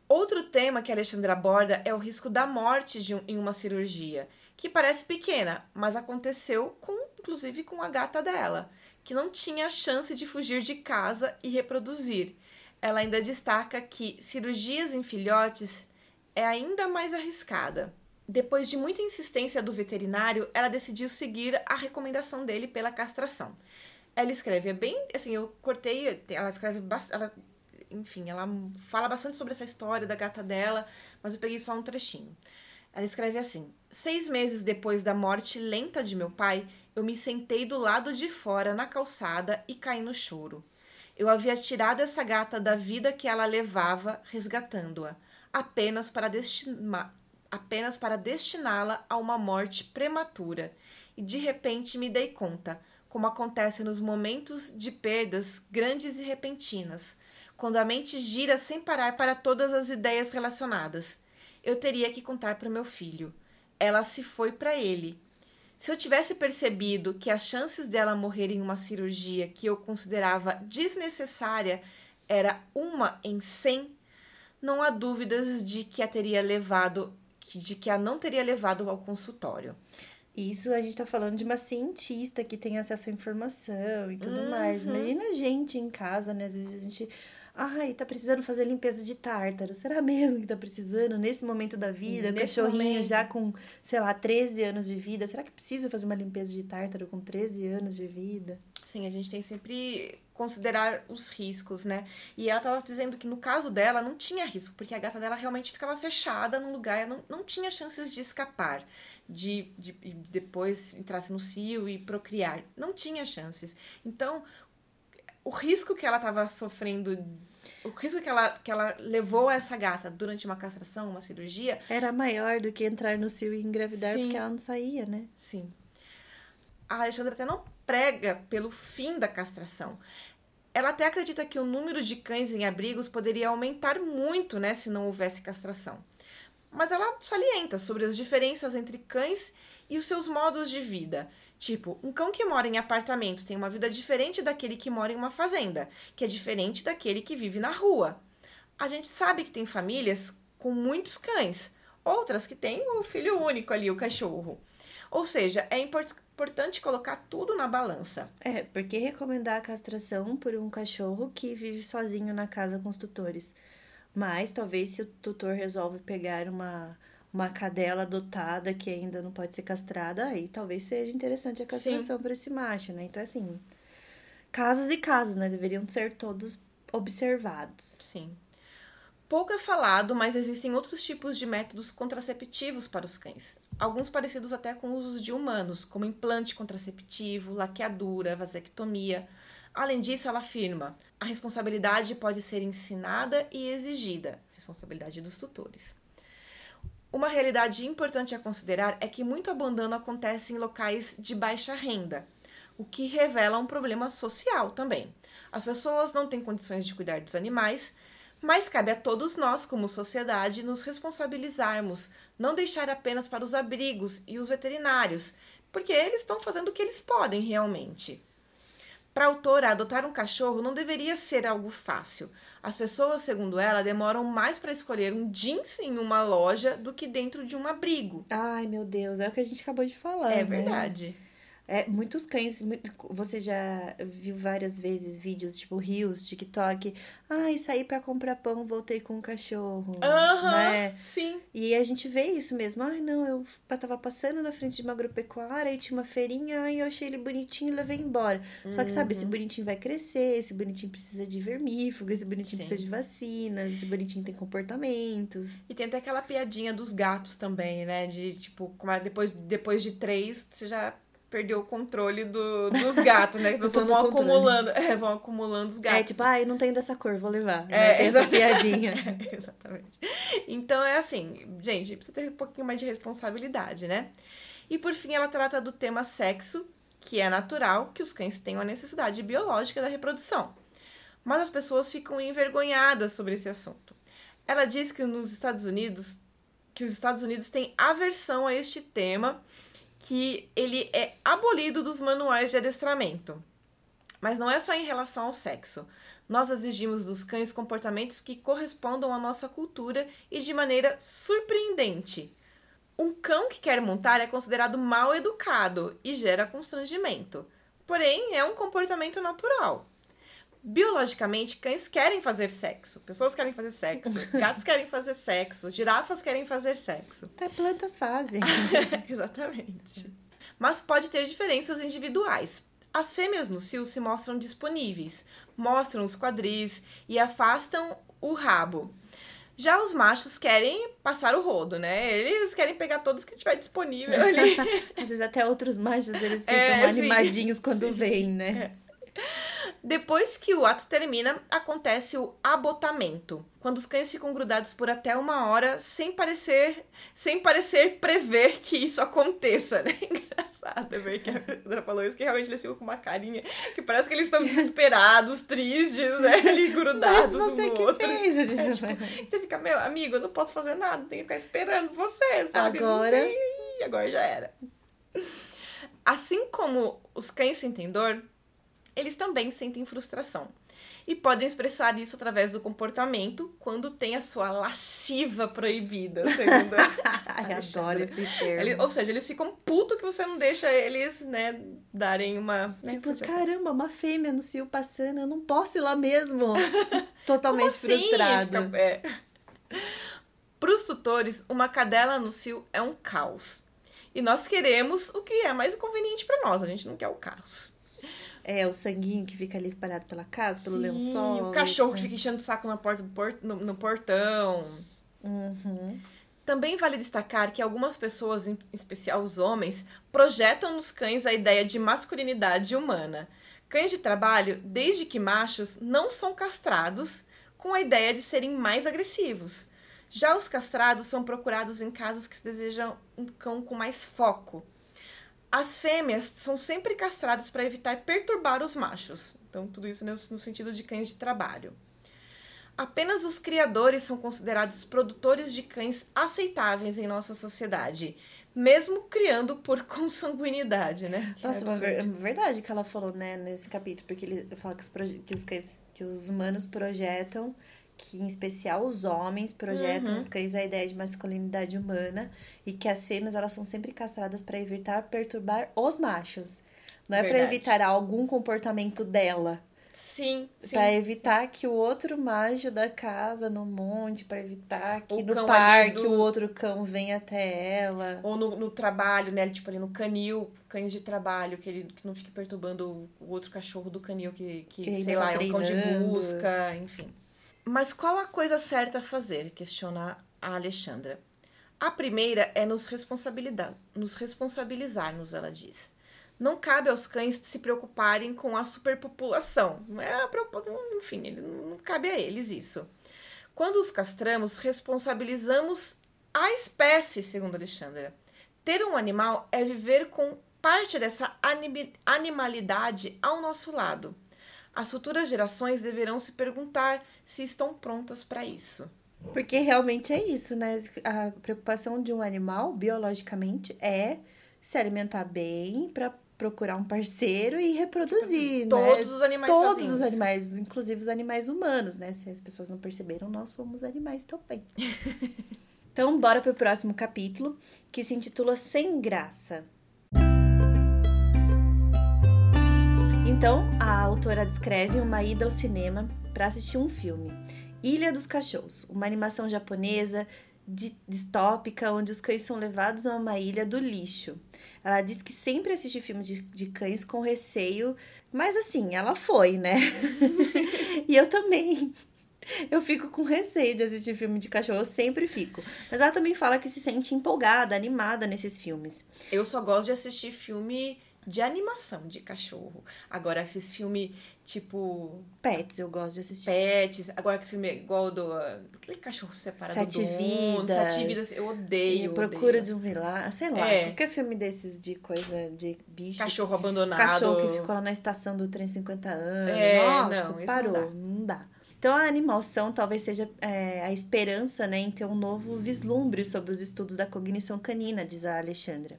Outro tema que a Alexandra aborda é o risco da morte de um, em uma cirurgia, que parece pequena, mas aconteceu com, inclusive com a gata dela, que não tinha chance de fugir de casa e reproduzir ela ainda destaca que cirurgias em filhotes é ainda mais arriscada. Depois de muita insistência do veterinário, ela decidiu seguir a recomendação dele pela castração. Ela escreve, é bem, assim, eu cortei, ela escreve bastante, enfim, ela fala bastante sobre essa história da gata dela, mas eu peguei só um trechinho. Ela escreve assim: Seis meses depois da morte lenta de meu pai, eu me sentei do lado de fora na calçada e caí no choro. Eu havia tirado essa gata da vida que ela levava, resgatando-a, apenas para para destiná-la a uma morte prematura. E de repente me dei conta, como acontece nos momentos de perdas grandes e repentinas, quando a mente gira sem parar para todas as ideias relacionadas. Eu teria que contar para meu filho. ela se foi para ele. Se eu tivesse percebido que as chances dela morrer em uma cirurgia que eu considerava desnecessária era uma em cem, não há dúvidas de que a teria levado, de que a não teria levado ao consultório. Isso a gente tá falando de uma cientista que tem acesso à informação e tudo uhum. mais. Imagina a gente em casa, né? Às vezes a gente. Ai, tá precisando fazer limpeza de tártaro. Será mesmo que tá precisando nesse momento da vida? Nesse cachorrinho momento. já com, sei lá, 13 anos de vida. Será que precisa fazer uma limpeza de tártaro com 13 anos de vida? Sim, a gente tem sempre considerar os riscos, né? E ela estava dizendo que no caso dela não tinha risco, porque a gata dela realmente ficava fechada num lugar, não, não tinha chances de escapar, de, de, de depois entrar no cio e procriar. Não tinha chances. Então, o risco que ela estava sofrendo, o risco que ela, que ela levou a essa gata durante uma castração, uma cirurgia. Era maior do que entrar no cio e engravidar, sim, porque ela não saía, né? Sim. A Alexandra até não prega pelo fim da castração. Ela até acredita que o número de cães em abrigos poderia aumentar muito, né, se não houvesse castração. Mas ela salienta sobre as diferenças entre cães e os seus modos de vida. Tipo, um cão que mora em apartamento tem uma vida diferente daquele que mora em uma fazenda, que é diferente daquele que vive na rua. A gente sabe que tem famílias com muitos cães, outras que têm o filho único ali, o cachorro. Ou seja, é importante importante colocar tudo na balança. É, porque recomendar a castração por um cachorro que vive sozinho na casa com os tutores. Mas talvez se o tutor resolve pegar uma, uma cadela adotada que ainda não pode ser castrada, aí talvez seja interessante a castração para esse macho, né? Então, assim, casos e casos, né? Deveriam ser todos observados. Sim. Pouco é falado, mas existem outros tipos de métodos contraceptivos para os cães. Alguns parecidos até com os de humanos, como implante contraceptivo, laqueadura, vasectomia. Além disso, ela afirma: a responsabilidade pode ser ensinada e exigida, responsabilidade dos tutores. Uma realidade importante a considerar é que muito abandono acontece em locais de baixa renda, o que revela um problema social também. As pessoas não têm condições de cuidar dos animais mas cabe a todos nós, como sociedade, nos responsabilizarmos, não deixar apenas para os abrigos e os veterinários, porque eles estão fazendo o que eles podem realmente. Para a autora, adotar um cachorro não deveria ser algo fácil. As pessoas, segundo ela, demoram mais para escolher um jeans em uma loja do que dentro de um abrigo. Ai, meu Deus, é o que a gente acabou de falar. É né? verdade. É, muitos cães, você já viu várias vezes vídeos, tipo, rios, TikTok. Ai, saí para comprar pão, voltei com um cachorro. Aham, né? sim. E a gente vê isso mesmo. Ai, não, eu tava passando na frente de uma agropecuária e tinha uma feirinha, ai, eu achei ele bonitinho e levei embora. Uhum. Só que, sabe, esse uhum. bonitinho vai crescer, esse bonitinho precisa de vermífugo, esse bonitinho sim. precisa de vacinas, esse bonitinho tem comportamentos. E tem até aquela piadinha dos gatos também, né? De, tipo, depois, depois de três, você já perdeu o controle do, dos gatos, né? As pessoas vão acumulando, é, vão acumulando os gatos. É tipo, ai, não tenho dessa cor, vou levar. É, né? Tem essa piadinha. é, exatamente. Então é assim, gente, precisa ter um pouquinho mais de responsabilidade, né? E por fim, ela trata do tema sexo, que é natural que os cães tenham a necessidade biológica da reprodução. Mas as pessoas ficam envergonhadas sobre esse assunto. Ela diz que nos Estados Unidos, que os Estados Unidos têm aversão a este tema que ele é abolido dos manuais de adestramento. Mas não é só em relação ao sexo. Nós exigimos dos cães comportamentos que correspondam à nossa cultura e de maneira surpreendente. Um cão que quer montar é considerado mal educado e gera constrangimento. Porém, é um comportamento natural. Biologicamente, cães querem fazer sexo, pessoas querem fazer sexo, gatos querem fazer sexo, girafas querem fazer sexo. Até plantas fazem. Exatamente. Mas pode ter diferenças individuais. As fêmeas no cio se mostram disponíveis, mostram os quadris e afastam o rabo. Já os machos querem passar o rodo, né? Eles querem pegar todos que tiver disponível ali. Às vezes até outros machos eles ficam é, animadinhos sim, quando sim. vêm, né? É. Depois que o ato termina, acontece o abotamento, quando os cães ficam grudados por até uma hora sem parecer, sem parecer prever que isso aconteça, né? Engraçado ver que a Pedra falou isso, que realmente eles ficam com uma carinha que parece que eles estão desesperados, tristes, né? Ali grudados um no outro. Fez, é, tipo, você fica, meu amigo, eu não posso fazer nada, tem que ficar esperando você, sabe? Agora e agora já era. Assim como os cães sentem dor, eles também sentem frustração. E podem expressar isso através do comportamento quando tem a sua lasciva proibida, segundo Ai, adoro esse termo. Ele- ou seja, eles ficam puto que você não deixa eles, né, darem uma. né, Tipo, você- caramba, uma fêmea no cio passando, eu não posso ir lá mesmo. Totalmente Como assim? frustrado. Fica- é. Para os tutores, uma cadela no cio é um caos. E nós queremos o que é mais conveniente para nós, a gente não quer o caos. É, o sanguinho que fica ali espalhado pela casa, pelo Sim, lençol. O cachorro que fica enchendo o saco na porta no, no portão. Uhum. Também vale destacar que algumas pessoas, em especial os homens, projetam nos cães a ideia de masculinidade humana. Cães de trabalho, desde que machos, não são castrados com a ideia de serem mais agressivos. Já os castrados são procurados em casos que se desejam um cão com mais foco. As fêmeas são sempre castradas para evitar perturbar os machos. Então, tudo isso no sentido de cães de trabalho. Apenas os criadores são considerados produtores de cães aceitáveis em nossa sociedade, mesmo criando por consanguinidade, né? Que Nossa, uma absurdo. ver- verdade que ela falou, né, nesse capítulo, porque ele fala que os, que os cães, que os humanos projetam, que em especial os homens projetam Uhum. os cães a ideia de masculinidade humana e que as fêmeas elas são sempre castradas para evitar perturbar os machos. Não é para evitar algum comportamento dela, Sim, sim. Pra evitar que o outro macho da casa no monte, pra evitar que O no parque do- o outro cão venha até ela. Ou no, no trabalho, né? Tipo ali no canil, cães de trabalho, que ele que não fique perturbando o outro cachorro do canil que, que, Que sei tá lá, é um cão de busca, enfim. Mas qual a coisa certa a fazer? Questiona a Alexandra. A primeira é nos responsabilizar, nos responsabilizar-nos, ela diz. Não cabe aos cães se preocuparem com a superpopulação. É enfim, não cabe a eles isso. Quando os castramos, responsabilizamos a espécie, segundo Alexandra. Ter um animal é viver com parte dessa animalidade ao nosso lado. As futuras gerações deverão se perguntar se estão prontas para isso. Porque realmente é isso, né? A preocupação de um animal, biologicamente, é se alimentar bem pra procurar um parceiro e reproduzir, Todos né? os animais Todos os isso. animais, inclusive os animais humanos, né? Se as pessoas não perceberam, nós somos animais também. então, bora pro próximo capítulo, que se intitula Sem Graça. Então, a autora descreve uma ida ao cinema para assistir um filme, Ilha dos Cachorros, uma animação japonesa di- distópica onde os cães são levados a uma ilha do lixo. Ela diz que sempre assiste filme de, de cães com receio, mas assim, ela foi, né? e eu também. Eu fico com receio de assistir filme de cachorro, eu sempre fico. Mas ela também fala que se sente empolgada, animada nesses filmes. Eu só gosto de assistir filme de animação de cachorro. Agora, esses filmes tipo Pets, eu gosto de assistir. Pets, agora que filme é igual do. Aquele cachorro separado Sete do Vidas. Sete vidas, eu odeio. E Procura odeio. de um milagre, sei lá, É. qualquer filme desses de coisa de bicho. Cachorro abandonado. Cachorro que ficou lá na estação do trem 50 anos. É, Nossa, não, isso não parou, dá. não dá. Então a animação talvez seja é, a esperança né, em ter um novo vislumbre sobre os estudos da cognição canina, diz a Alexandra.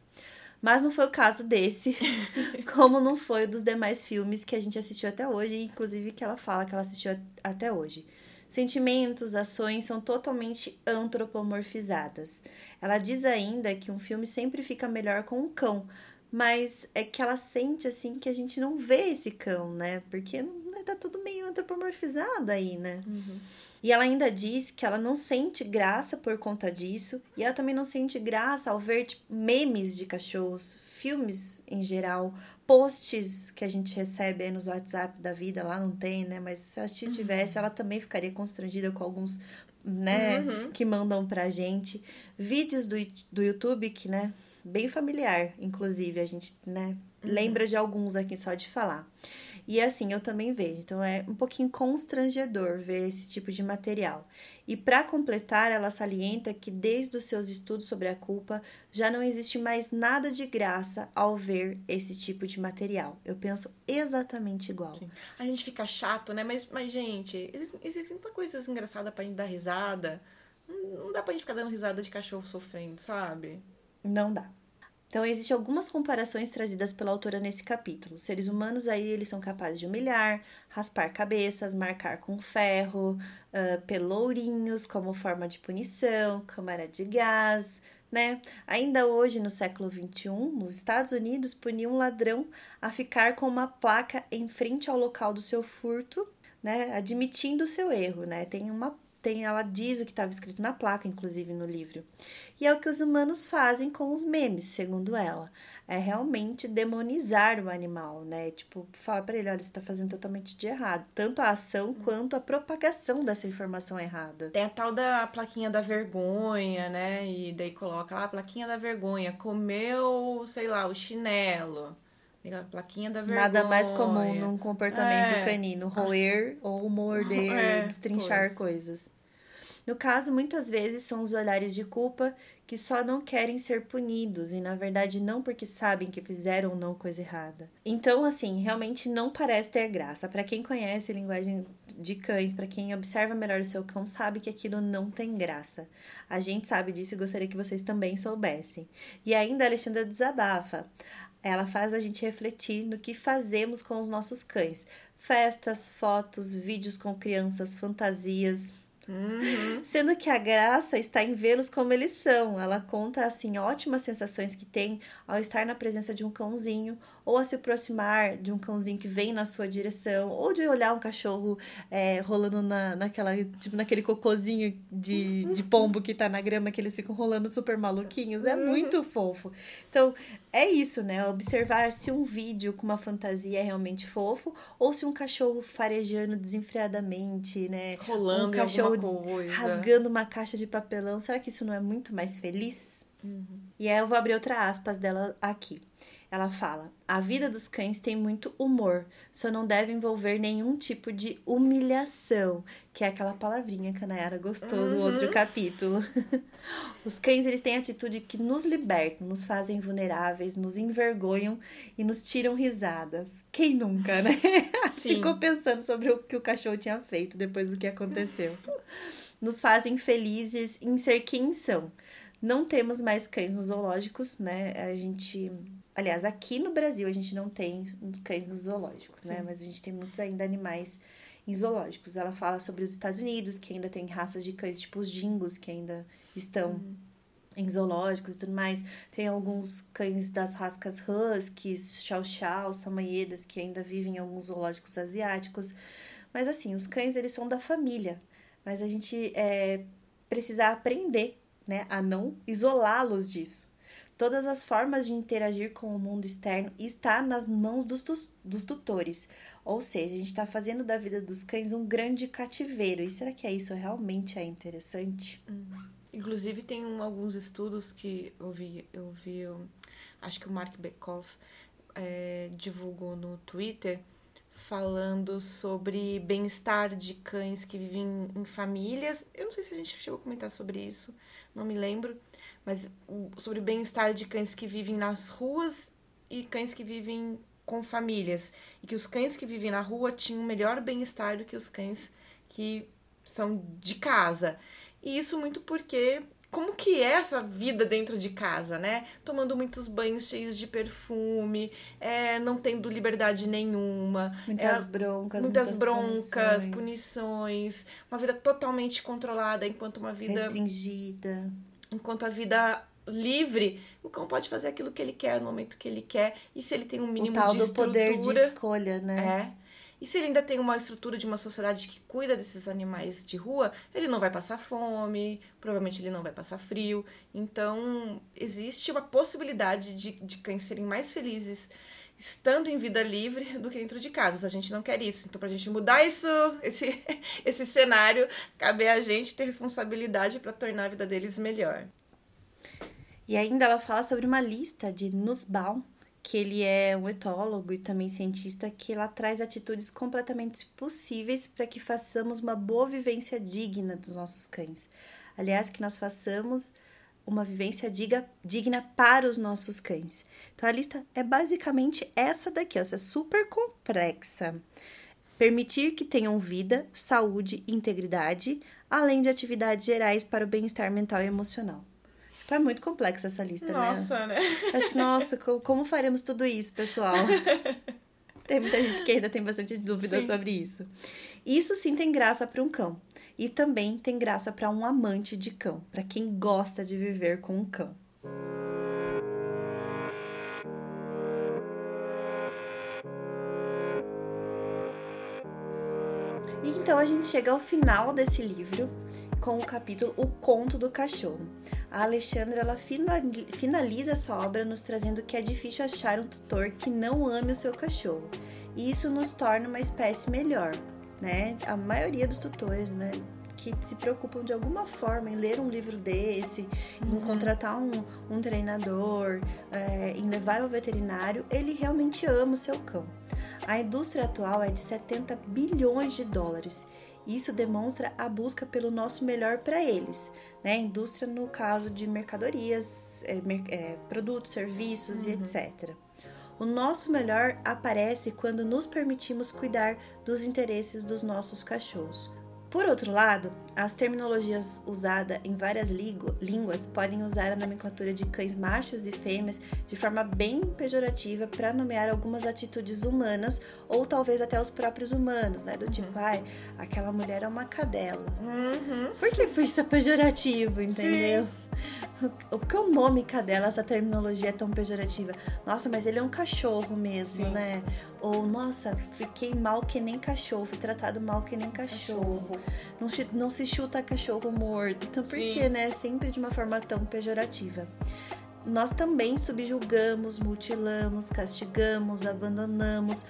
Mas não foi o caso desse, como não foi o dos demais filmes que a gente assistiu até hoje, e inclusive que ela fala que ela assistiu até hoje. Sentimentos, ações são totalmente antropomorfizadas. Ela diz ainda que um filme sempre fica melhor com um cão, mas é que ela sente assim que a gente não vê esse cão, né? Porque não, tá tudo meio antropomorfizado aí, né? Uhum. E ela ainda diz que ela não sente graça por conta disso, e ela também não sente graça ao ver tipo, memes de cachorros, filmes em geral, posts que a gente recebe aí nos WhatsApp da vida, lá não tem, né? Mas se ela tivesse, ela também ficaria constrangida com alguns, né, Uhum. que mandam pra gente. Vídeos do, do YouTube que, né, bem familiar, inclusive, a gente, né, lembra de alguns aqui só de falar. E assim, eu também vejo. Então é um pouquinho constrangedor ver esse tipo de material. E para completar, ela salienta que desde os seus estudos sobre a culpa, já não existe mais nada de graça ao ver esse tipo de material. Eu penso exatamente igual. Sim. A gente fica chato, né? Mas, mas gente, existem, tantas coisas engraçadas pra gente dar risada. Não, não dá pra gente ficar dando risada de cachorro sofrendo, sabe? Não dá. Então, existem algumas comparações trazidas pela autora nesse capítulo. Os seres humanos aí, eles são capazes de humilhar, raspar cabeças, marcar com ferro, uh, pelourinhos como forma de punição, câmara de gás, né? Ainda hoje, no século XXI, nos Estados Unidos, punia um ladrão a ficar com uma placa em frente ao local do seu furto, né? Admitindo o seu erro, né? Tem uma tem, ela diz o que estava escrito na placa, inclusive no livro. E é o que os humanos fazem com os memes, segundo ela. É realmente demonizar o animal, né? Tipo, fala para ele, olha, você tá fazendo totalmente de errado. Tanto a ação quanto a propagação dessa informação errada. Tem a tal da plaquinha da vergonha, né? E daí coloca lá a plaquinha da vergonha. Comeu, sei lá, o chinelo. A plaquinha da vergonha. Nada mais comum num comportamento é. canino. Roer ou morder, é, destrinchar coisas. No caso, muitas vezes são os olhares de culpa que só não querem ser punidos e na verdade não porque sabem que fizeram ou não coisa errada. Então, assim, realmente não parece ter graça. Para quem conhece linguagem de cães, para quem observa melhor o seu cão, sabe que aquilo não tem graça. A gente sabe disso e gostaria que vocês também soubessem. E ainda a Alexandra desabafa. Ela faz a gente refletir no que fazemos com os nossos cães. Festas, fotos, vídeos com crianças, fantasias, Uhum. Sendo que a graça está em vê-los como eles são. Ela conta assim ótimas sensações que tem ao estar na presença de um cãozinho, ou a se aproximar de um cãozinho que vem na sua direção, ou de olhar um cachorro é, rolando na, naquela, tipo, naquele cocôzinho de, de pombo que tá na grama, que eles ficam rolando super maluquinhos. É uhum. muito fofo. Então, é isso, né? Observar se um vídeo com uma fantasia é realmente fofo ou se um cachorro farejando desenfreadamente, né? Rolando um cachorro coisa. rasgando uma caixa de papelão. Será que isso não é muito mais feliz? Uhum. E aí eu vou abrir outra aspas dela aqui. Ela fala: A vida dos cães tem muito humor, só não deve envolver nenhum tipo de humilhação, que é aquela palavrinha que a Nayara gostou uhum. no outro capítulo. Os cães eles têm atitude que nos libertam, nos fazem vulneráveis, nos envergonham e nos tiram risadas. Quem nunca, né? Ficou pensando sobre o que o cachorro tinha feito depois do que aconteceu. Nos fazem felizes em ser quem são. Não temos mais cães nos zoológicos, né? A gente Aliás, aqui no Brasil a gente não tem cães nos zoológicos, né? Sim. né? Mas a gente tem muitos ainda animais em zoológicos. Ela fala sobre os Estados Unidos, que ainda tem raças de cães tipo os dingos, que ainda estão uhum. em zoológicos e tudo mais. Tem alguns cães das rascas huskies, chow-chows, tamanhedas, que ainda vivem em alguns zoológicos asiáticos. Mas assim, os cães eles são da família. Mas a gente é, precisa aprender né, a não isolá-los disso. Todas as formas de interagir com o mundo externo está nas mãos dos, dos tutores. Ou seja, a gente está fazendo da vida dos cães um grande cativeiro. E será que é isso realmente é interessante? Uhum. Inclusive, tem um, alguns estudos que eu vi, eu vi, eu, acho que o Mark Bekoff é, divulgou no Twitter, falando sobre bem-estar de cães que vivem em famílias. Eu não sei se a gente chegou a comentar sobre isso, não me lembro mas sobre o bem-estar de cães que vivem nas ruas e cães que vivem com famílias. E que os cães que vivem na rua tinham melhor bem-estar do que os cães que são de casa. E isso muito porque como que é essa vida dentro de casa, né? Tomando muitos banhos cheios de perfume, é, não tendo liberdade nenhuma. Muitas é, broncas. Muitas, muitas broncas, punições. punições. Uma vida totalmente controlada, enquanto uma vida... Restringida enquanto a vida livre, o cão pode fazer aquilo que ele quer no momento que ele quer. E se ele tem um mínimo o tal de do poder de escolha, né? É. E se ele ainda tem uma estrutura de uma sociedade que cuida desses animais de rua, ele não vai passar fome, provavelmente ele não vai passar frio. Então, existe uma possibilidade de, de cães serem mais felizes estando em vida livre do que dentro de casa. A gente não quer isso. Então, para a gente mudar isso, esse, esse cenário, cabe a gente ter responsabilidade para tornar a vida deles melhor. E ainda ela fala sobre uma lista de Nussbaum, que ele é um etólogo e também cientista, que ela traz atitudes completamente possíveis para que façamos uma boa vivência digna dos nossos cães. Aliás, que nós façamos uma vivência diga, digna para os nossos cães. Então a lista é basicamente essa daqui, ó, essa é super complexa. Permitir que tenham vida, saúde e integridade, além de atividades gerais para o bem-estar mental e emocional. É muito complexa essa lista, nossa, né? Nossa, né? Acho que, nossa, como faremos tudo isso, pessoal? tem muita gente que ainda tem bastante dúvida sim. sobre isso. Isso sim tem graça para um cão. E também tem graça para um amante de cão, para quem gosta de viver com um cão. E então a gente chega ao final desse livro com o capítulo O Conto do Cachorro. A Alexandra ela finaliza essa obra nos trazendo que é difícil achar um tutor que não ame o seu cachorro. E isso nos torna uma espécie melhor, né? A maioria dos tutores, né? que se preocupam de alguma forma em ler um livro desse, uhum. em contratar um, um treinador, é, em levar ao veterinário, ele realmente ama o seu cão. A indústria atual é de 70 bilhões de dólares. Isso demonstra a busca pelo nosso melhor para eles, né? Indústria no caso de mercadorias, é, é, produtos, serviços uhum. e etc. O nosso melhor aparece quando nos permitimos cuidar dos interesses dos nossos cachorros. Por outro lado, as terminologias usadas em várias línguas podem usar a nomenclatura de cães machos e fêmeas de forma bem pejorativa para nomear algumas atitudes humanas ou talvez até os próprios humanos, né? Do tipo, uhum. ai, aquela mulher é uma cadela. Uhum. Por que isso é pejorativo, entendeu? Sim. O que é o nome cadela, essa terminologia é tão pejorativa? Nossa, mas ele é um cachorro mesmo, Sim. né? Ou, nossa, fiquei mal que nem cachorro, fui tratado mal que nem cachorro. cachorro. Não, se, não se chuta cachorro morto. Então, por Sim. que, né? Sempre de uma forma tão pejorativa. Nós também subjugamos, mutilamos, castigamos, abandonamos.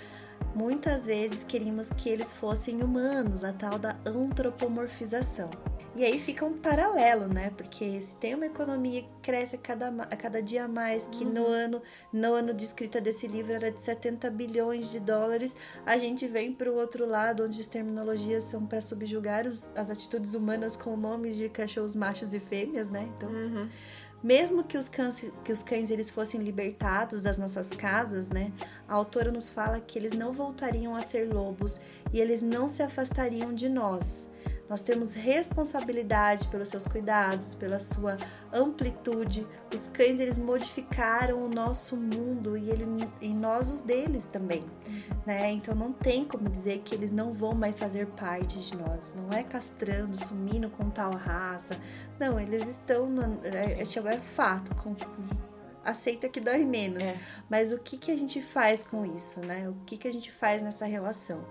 Muitas vezes queríamos que eles fossem humanos, a tal da antropomorfização. E aí fica um paralelo, né? Porque se tem uma economia que cresce a cada, a cada dia mais, que uhum. no ano no ano de escrita desse livro era de 70 bilhões de dólares, a gente vem para o outro lado, onde as terminologias são para subjugar os, as atitudes humanas com nomes de cachorros machos e fêmeas, né? Então, uhum. mesmo que os, cães, que os cães eles fossem libertados das nossas casas, né? A autora nos fala que eles não voltariam a ser lobos e eles não se afastariam de nós. Nós temos responsabilidade pelos seus cuidados, pela sua amplitude. Os cães eles modificaram o nosso mundo e, ele, e nós os deles também, uhum. né? Então não tem como dizer que eles não vão mais fazer parte de nós. Não é castrando, sumindo com tal raça. Não, eles estão no, é, é, é fato. Com, aceita que dói menos. É. Mas o que, que a gente faz com isso, né? O que, que a gente faz nessa relação?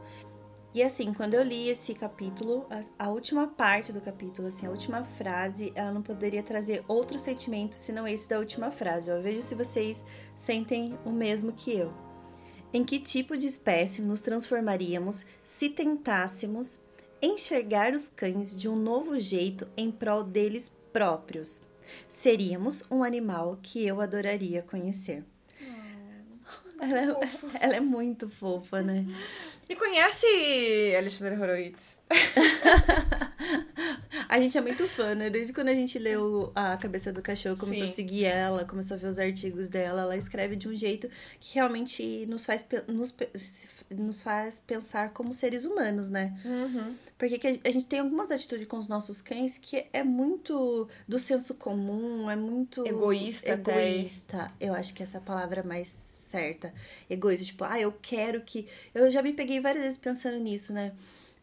E assim, quando eu li esse capítulo, a, a, última parte do capítulo, assim, a última frase, ela não poderia trazer outro sentimento senão esse da última frase. Eu vejo se vocês sentem o mesmo que eu. Em que tipo de espécie nos transformaríamos se tentássemos enxergar os cães de um novo jeito em prol deles próprios? Seríamos um animal que eu adoraria conhecer. Ela é, ela é muito fofa, né? E conhece Alexandre Horowitz? a gente é muito fã, né? Desde quando a gente leu A Cabeça do Cachorro, começou Sim. a seguir ela, começou a ver os artigos dela, ela escreve de um jeito que realmente nos faz, nos, nos faz pensar como seres humanos, né? Uhum. Porque a gente tem algumas atitudes com os nossos cães que é muito do senso comum, é muito... Egoísta Egoísta. Até. Eu acho que essa palavra é mais certa. Egoísta, tipo, ah, eu quero que. Eu já me peguei várias vezes pensando nisso, né?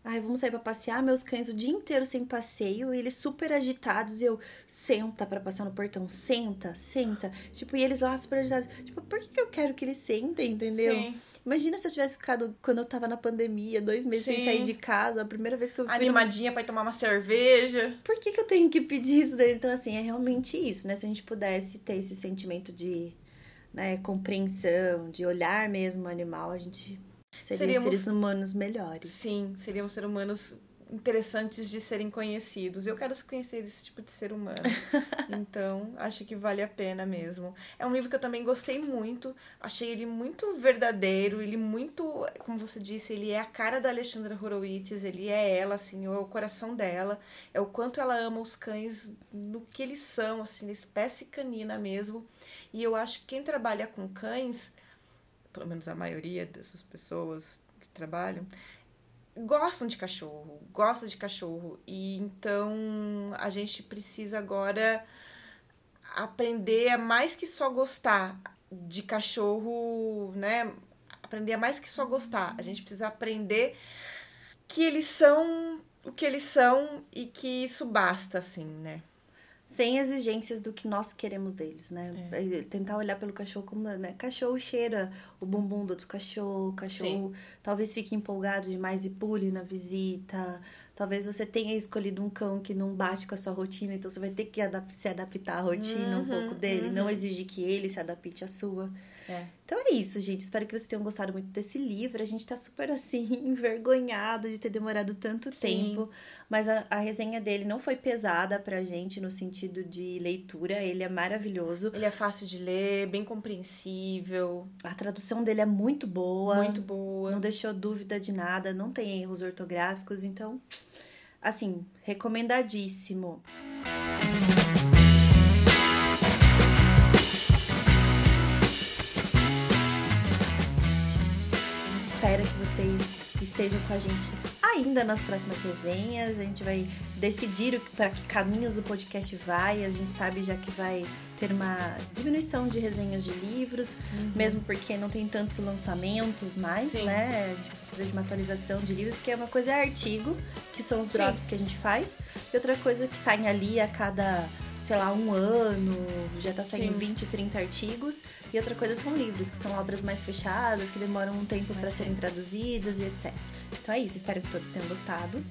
Ai, vamos sair para passear, meus cães o dia inteiro sem passeio, e eles super agitados, e eu senta para passar no portão, senta, senta. Tipo, e eles lá super agitados. Tipo, por que, que eu quero que eles sentem, entendeu? Sim. Imagina se eu tivesse ficado quando eu tava na pandemia, dois meses Sim. sem sair de casa, a primeira vez que eu fui. Animadinha no... pra ir tomar uma cerveja. Por que, que eu tenho que pedir isso daí? Então, assim, é realmente isso, né? Se a gente pudesse ter esse sentimento de né, compreensão, de olhar mesmo o animal, a gente seria seríamos, seres humanos melhores. Sim, seríamos seres humanos interessantes de serem conhecidos. Eu quero conhecer esse tipo de ser humano. então, acho que vale a pena mesmo. É um livro que eu também gostei muito. Achei ele muito verdadeiro, ele muito, como você disse, ele é a cara da Alexandra Horowitz, ele é ela, assim, é o coração dela, é o quanto ela ama os cães no que eles são, assim, espécie canina mesmo. E eu acho que quem trabalha com cães, pelo menos a maioria dessas pessoas que trabalham, gostam de cachorro, gostam de cachorro. E então a gente precisa agora aprender a mais que só gostar de cachorro, né? Aprender a mais que só gostar. A gente precisa aprender que eles são o que eles são e que isso basta, assim, né? Sem exigências do que nós queremos deles, né? É. Tentar olhar pelo cachorro como, né? Cachorro cheira o bumbum do outro cachorro, cachorro Sim. talvez fique empolgado demais e pule na visita. Talvez você tenha escolhido um cão que não bate com a sua rotina, então você vai ter que adap se adaptar à rotina uhum, um pouco dele, uhum. não exigir que ele se adapte à sua. É. Então é isso, gente. Espero que vocês tenham gostado muito desse livro. A gente tá super assim, envergonhado de ter demorado tanto Sim. tempo. Mas a, a, resenha dele não foi pesada pra gente no sentido de leitura. Ele é maravilhoso. Ele é fácil de ler, bem compreensível. A tradução dele é muito boa. Muito boa. Não deixou dúvida de nada, não tem erros ortográficos. Então, assim, recomendadíssimo. espera que vocês estejam com a gente ainda nas próximas resenhas. A gente vai decidir para que caminhos o podcast vai. A gente sabe já que vai ter uma diminuição de resenhas de livros, uhum. mesmo porque não tem tantos lançamentos mais, Sim. né? A gente precisa de uma atualização de livro, porque é uma coisa é artigo, que são os drops Sim. que a gente faz, e outra coisa que saem ali a cada sei lá, um ano, já tá saindo Sim. 20, 30 artigos. E outra coisa são livros, que são obras mais fechadas, que demoram um tempo para serem traduzidas e etc. Então é isso, espero que todos tenham gostado.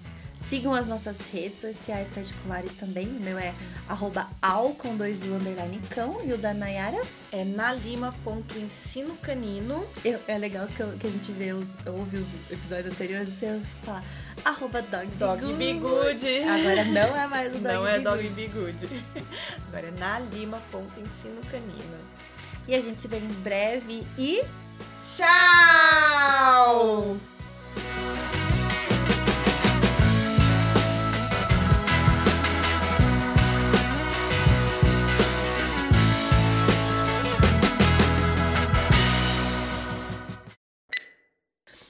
Sigam as nossas redes sociais particulares também. O meu é arroba al com dois u underline cão e o da Nayara é nalima.ensino canino. Eu, é legal que, eu, que a gente vê os, ouve os episódios anteriores e você fala arroba dog, dog. Agora não é mais o dog Não é dog bigude. Agora é nalima.ensino canino. E a gente se vê em breve e tchau!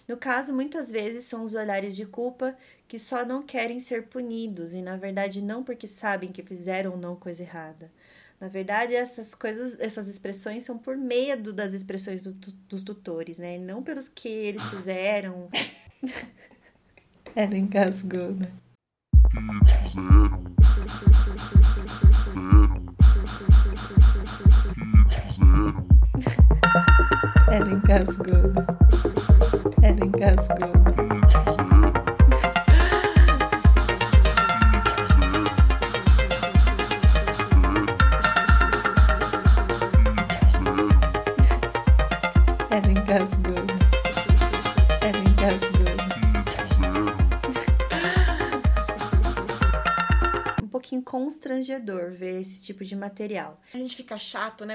No caso, muitas vezes são os olhares de culpa que só não querem ser punidos e, na verdade, não porque sabem que fizeram ou não coisa errada. Na verdade, essas coisas, essas expressões são por medo das expressões do, dos tutores, né? Não pelos que eles fizeram. Ela engasgou, né? Fizeram. Ela engasgou, né? Ela engasgou. Ela engasgou. Ela engasgou. Um pouquinho constrangedor ver esse tipo de material. A gente fica chato, né?